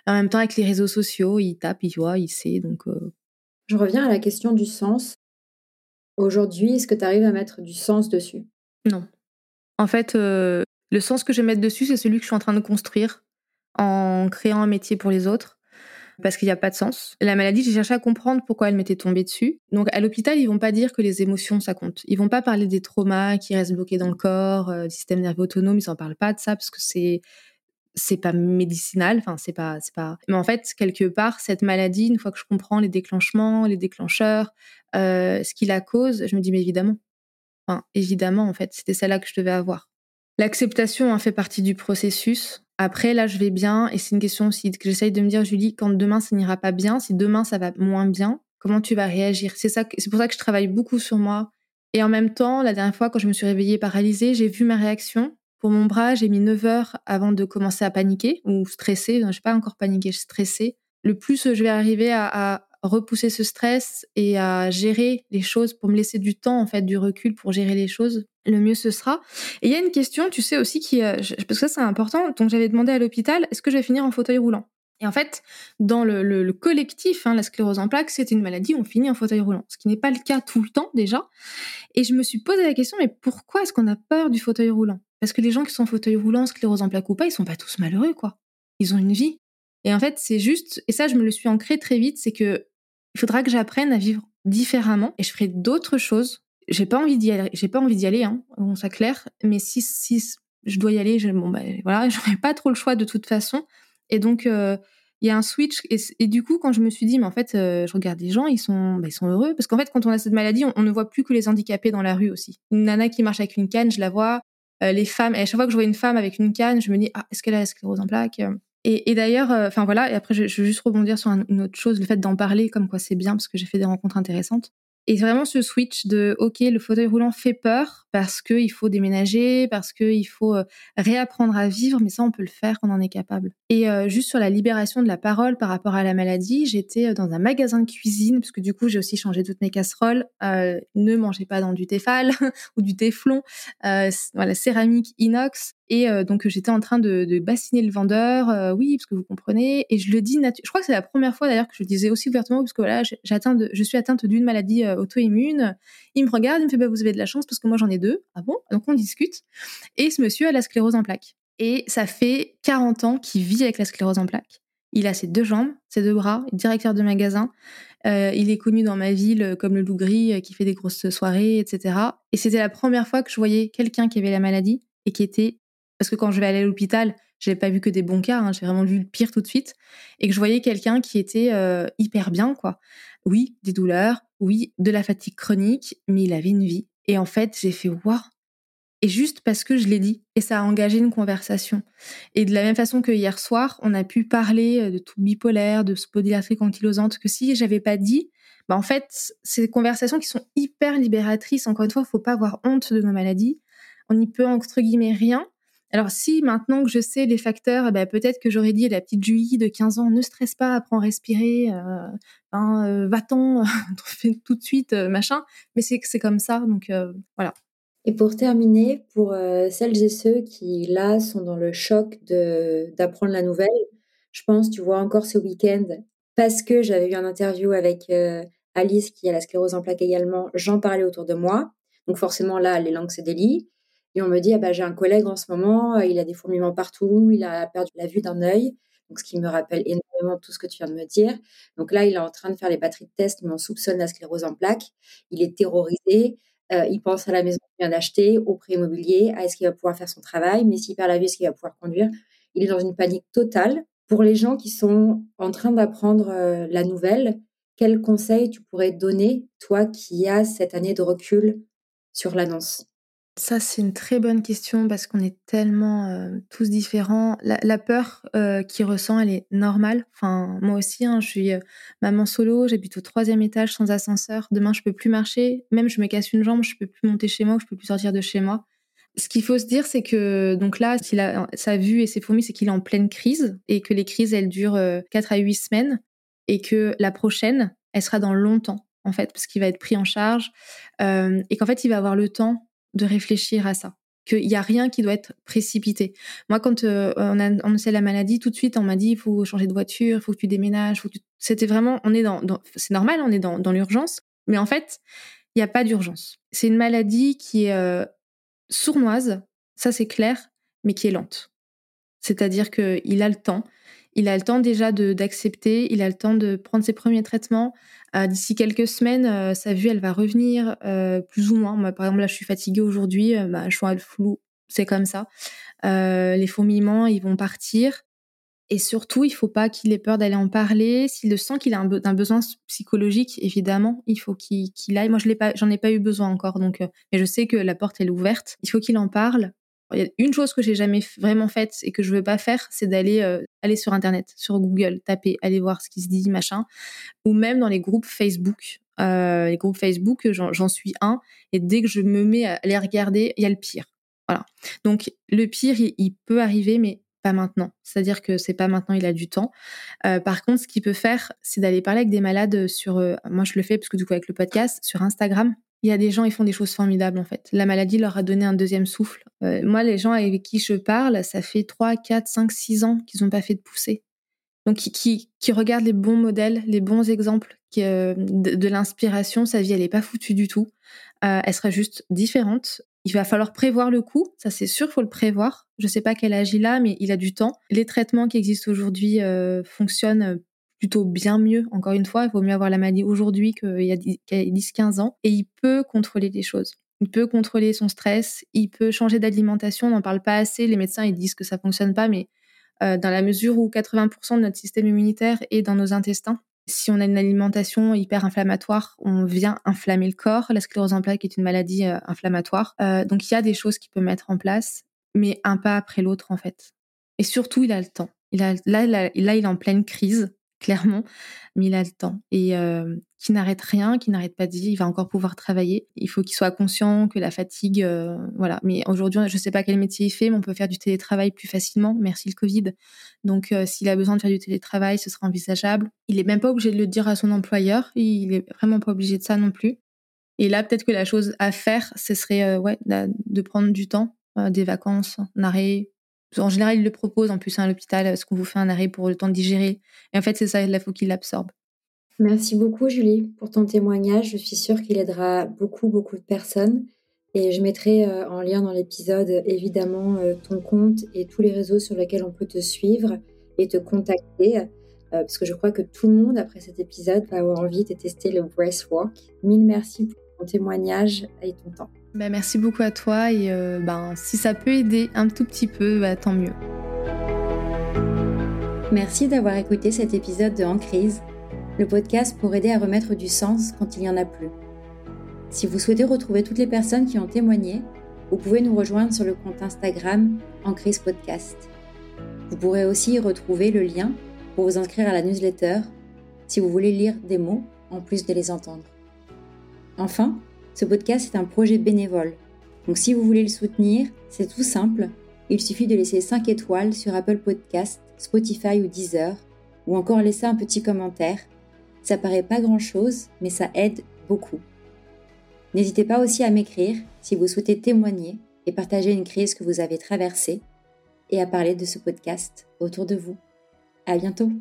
Speaker 2: En même temps, avec les réseaux sociaux, il tape, il voit, il sait, donc... Euh.
Speaker 1: Je reviens à la question du sens. Aujourd'hui, est-ce que tu arrives à mettre du sens dessus?
Speaker 2: Non. En fait, euh, le sens que je vais mettre dessus, c'est celui que je suis en train de construire en créant un métier pour les autres parce qu'il n'y a pas de sens. La maladie, j'ai cherché à comprendre pourquoi elle m'était tombée dessus. Donc à l'hôpital, ils vont pas dire que les émotions ça compte. Ils vont pas parler des traumas qui restent bloqués dans le corps, euh, du système nerveux autonome. Ils en parlent pas de ça parce que c'est c'est pas médicinal. Enfin c'est pas c'est pas. Mais en fait quelque part cette maladie, une fois que je comprends les déclenchements, les déclencheurs, euh, ce qui la cause, je me dis mais évidemment, enfin évidemment en fait c'était celle-là que je devais avoir. L'acceptation en fait partie du processus. Après, là, je vais bien et c'est une question aussi que j'essaye de me dire, Julie, quand demain ça n'ira pas bien, si demain ça va moins bien, comment tu vas réagir? C'est ça, c'est pour ça que je travaille beaucoup sur moi. Et en même temps, la dernière fois, quand je me suis réveillée paralysée, j'ai vu ma réaction. Pour mon bras, j'ai mis 9 heures avant de commencer à paniquer ou stresser. Je n'ai pas encore paniqué, je stressais. Le plus je vais arriver à, repousser ce stress et à gérer les choses pour me laisser du temps, en fait, du recul pour gérer les choses, le mieux ce sera. Et il y a une question, tu sais aussi, qui, euh, parce que ça c'est important, donc j'avais demandé à l'hôpital, est-ce que je vais finir en fauteuil roulant? Et en fait, dans le, collectif, hein, la sclérose en plaques, c'est une maladie où on finit en fauteuil roulant, ce qui n'est pas le cas tout le temps déjà. Et je me suis posé la question, mais pourquoi est-ce qu'on a peur du fauteuil roulant? Parce que les gens qui sont en fauteuil roulant, sclérose en plaques ou pas, ils sont pas tous malheureux, quoi. Ils ont une vie. Et en fait, c'est juste, et ça, je me le suis ancré très vite, c'est que il faudra que j'apprenne à vivre différemment et je ferai d'autres choses j'ai pas envie d'y aller, j'ai pas envie d'y aller, hein, on clair. Mais si, si je dois y aller, je, bon, bah, voilà, j'aurais pas trop le choix de toute façon. Et donc, euh, il y a un switch. Et, du coup, quand je me suis dit, mais en fait, euh, je regarde les gens, ils sont, bah, ils sont heureux. Parce qu'en fait, quand on a cette maladie, on, ne voit plus que les handicapés dans la rue aussi. Une nana qui marche avec une canne, je la vois. Euh, les femmes, et à chaque fois que je vois une femme avec une canne, je me dis, ah, est-ce qu'elle a la sclérose en plaques et, d'ailleurs, enfin voilà, et après, je, veux juste rebondir sur une autre chose, le fait d'en parler, comme quoi c'est bien, parce que j'ai fait des rencontres intéressantes. Et vraiment ce switch de OK, le fauteuil roulant fait peur parce qu'il faut déménager, parce qu'il faut euh, réapprendre à vivre, mais ça on peut le faire, on en est capable. Et euh, juste sur la libération de la parole par rapport à la maladie, j'étais euh, dans un magasin de cuisine parce que du coup j'ai aussi changé toutes mes casseroles. ne mangez pas dans du Tefal ou du Téflon, voilà céramique inox. Et donc j'étais en train de, bassiner le vendeur, oui parce que vous comprenez. Et je le dis, je crois que c'est la première fois d'ailleurs que je le disais aussi ouvertement parce que voilà, je suis atteinte d'une maladie auto-immune. Il me regarde, il me fait bah, vous avez de la chance parce que moi j'en ai deux. Ah bon? Donc on discute. Et ce monsieur a la sclérose en plaques. Et ça fait 40 ans qu'il vit avec la sclérose en plaques. Il a ses deux jambes, ses deux bras, directeur de magasin. Euh, il est connu dans ma ville comme le loup gris euh, qui fait des grosses soirées, etc. Et c'était la première fois que je voyais quelqu'un qui avait la maladie et qui était... Parce que quand je vais aller à l'hôpital, j'ai pas vu que des bons cas, hein, j'ai vraiment vu le pire tout de suite. Et que je voyais quelqu'un qui était euh, hyper bien, quoi. Oui, des douleurs, oui, de la fatigue chronique, mais il avait une vie. Et en fait, j'ai fait waouh. Et juste parce que je l'ai dit. Et ça a engagé une conversation. Et de la même façon que hier soir, on a pu parler euh, de tout bipolaire, de spondylarthrite ankylosante, que si j'avais pas dit, bah en fait, ces conversations qui sont hyper libératrices, encore une fois, faut pas avoir honte de nos maladies. On n'y peut, entre guillemets, rien. Alors si maintenant que je sais les facteurs, eh ben, peut-être que j'aurais dit à la petite Julie de 15 ans, ne stresse pas, apprends à respirer, euh, ben, euh, va-t'en, tout de suite, euh, machin. Mais c'est comme ça, donc voilà.
Speaker 1: Et pour terminer, pour celles et ceux qui là sont dans le choc d'apprendre la nouvelle, je pense, tu vois, encore ce week-end, parce que j'avais eu un interview avec Alice qui a la sclérose en plaques également, j'en parlais autour de moi. Donc forcément là, les langues se délient. Et on me dit, ah bah, j'ai un collègue en ce moment, euh, il a des fourmillements partout, il a perdu la vue d'un œil. Donc, ce qui me rappelle énormément tout ce que tu viens de me dire. Donc là, il est en train de faire les batteries de test, mais on soupçonne la sclérose en plaques. Il est terrorisé. Euh, il pense à la maison qu'il vient d'acheter, au prêt immobilier, à est-ce qu'il va pouvoir faire son travail, mais s'il perd la vue, est-ce qu'il va pouvoir conduire? Il est dans une panique totale. Pour les gens qui sont en train d'apprendre euh, la nouvelle, quels conseils tu pourrais donner, toi qui as cette année de recul sur l'annonce?
Speaker 2: Ça, c'est une très bonne question parce qu'on est tellement euh, tous différents. La, peur euh, qu'il ressent, elle est normale. Enfin, moi aussi, hein, je suis euh, maman solo, j'habite au troisième étage sans ascenseur. Demain, je peux plus marcher. Même je me casse une jambe, je peux plus monter chez moi, je peux plus sortir de chez moi. Ce qu'il faut se dire, c'est que donc là, s'il sa vue et ses fourmis, c'est qu'il est en pleine crise et que les crises, elles durent 4 à 8 semaines et que la prochaine, elle sera dans longtemps en fait, parce qu'il va être pris en charge et qu'en fait, il va avoir le temps de réfléchir à ça qu'il n'y a rien qui doit être précipité. Moi, quand euh, on a annoncé la maladie, tout de suite, on m'a dit il faut changer de voiture, il faut que tu déménages. C'était vraiment, on est dans, c'est normal, on est dans, dans l'urgence, mais en fait, il n'y a pas d'urgence. C'est une maladie qui est euh, sournoise, ça c'est clair, mais qui est lente. C'est-à-dire qu'il a le temps. Il a le temps déjà d'accepter, il a le temps de prendre ses premiers traitements. Euh, d'ici quelques semaines, euh, sa vue, elle va revenir euh, plus ou moins. Moi, par exemple, là, je suis fatiguée aujourd'hui, suis le flou, c'est comme ça. les fourmillements, ils vont partir. Et surtout, il faut pas qu'il ait peur d'aller en parler. S'il le sent qu'il a un, besoin psychologique, évidemment, il faut qu'il aille. Moi, je j'en ai pas eu besoin encore, donc, mais je sais que la porte est ouverte. Il faut qu'il en parle. Une chose que j'ai jamais vraiment faite et que je veux pas faire, c'est d'aller euh, aller sur internet, sur Google, taper, aller voir ce qui se dit, machin, ou même dans les groupes Facebook. Euh, les groupes Facebook, j'en suis un, et dès que je me mets à les regarder, il y a le pire. Voilà. Donc le pire, il, peut arriver, mais pas maintenant. C'est-à-dire que c'est pas maintenant, il a du temps. Euh, par contre, ce qu'il peut faire, c'est d'aller parler avec des malades sur. moi, je le fais parce que du coup avec le podcast sur Instagram il y a des gens, ils font des choses formidables en fait. La maladie leur a donné un deuxième souffle. Euh, moi, les gens avec qui je parle, ça fait 3, 4, 5, 6 ans qu'ils n'ont pas fait de poussée. Donc, qui, qui, regardent les bons modèles, les bons exemples euh, de, l'inspiration. Sa vie, elle n'est pas foutue du tout. Euh, elle sera juste différente. Il va falloir prévoir le coup, ça c'est sûr, faut le prévoir. Je sais pas quel âge il a, mais il a du temps. Les traitements qui existent aujourd'hui fonctionnent plutôt bien mieux. Encore une fois, il vaut mieux avoir la maladie aujourd'hui qu'il y a 10-15 ans. Et il peut contrôler des choses. Il peut contrôler son stress, il peut changer d'alimentation. On n'en parle pas assez. Les médecins, ils disent que ça fonctionne pas, mais euh, dans la mesure où 80% de notre système immunitaire est dans nos intestins, si on a une alimentation hyper inflammatoire, on vient inflammer le corps. La sclérose en plaques est une maladie euh, inflammatoire. Euh, donc il y a des choses qu'il peut mettre en place, mais un pas après l'autre en fait. Et surtout, il a le temps. Là, il est en pleine crise clairement, mais il a le temps. Et euh, qui n'arrête rien, qui n'arrête pas de dire il va encore pouvoir travailler. Il faut qu'il soit conscient que la fatigue, euh, voilà. Mais aujourd'hui, je ne sais pas quel métier il fait, mais on peut faire du télétravail plus facilement. Merci le Covid. Donc, euh, s'il a besoin de faire du télétravail, ce sera envisageable. Il est même pas obligé de le dire à son employeur. Il est vraiment pas obligé de ça non plus. Et là, peut-être que la chose à faire, ce serait ouais, de prendre du temps, des vacances, un arrêt. En général, il le propose en plus à l'hôpital, est-ce qu'on vous fait un arrêt pour le temps de digérer Et en fait, c'est ça, il faut qu'il l'absorbe.
Speaker 4: Merci beaucoup, Julie, pour ton témoignage. Je suis sûre qu'il aidera beaucoup, beaucoup de personnes. Et je mettrai euh, en lien dans l'épisode, évidemment, euh, ton compte et tous les réseaux sur lesquels on peut te suivre et te contacter. Euh, parce que je crois que tout le monde, après cet épisode, va avoir envie de tester le breathwork. Mille merci pour ton témoignage et ton temps.
Speaker 2: Ben, merci beaucoup à toi. Et ben, si ça peut aider un tout petit peu, bah, tant mieux.
Speaker 1: Merci d'avoir écouté cet épisode de En crise le podcast pour aider à remettre du sens quand il n'y en a plus. Si vous souhaitez retrouver toutes les personnes qui ont témoigné, vous pouvez nous rejoindre sur le compte Instagram En Crise Podcast. Vous pourrez aussi y retrouver le lien pour vous inscrire à la newsletter si vous voulez lire des mots en plus de les entendre. Enfin, ce podcast est un projet bénévole. Donc si vous voulez le soutenir, c'est tout simple. Il suffit de laisser 5 étoiles sur Apple Podcast, Spotify ou Deezer, ou encore laisser un petit commentaire ça paraît pas grand-chose, mais ça aide beaucoup. N'hésitez pas aussi à m'écrire si vous souhaitez témoigner et partager une crise que vous avez traversée et à parler de ce podcast autour de vous. À bientôt!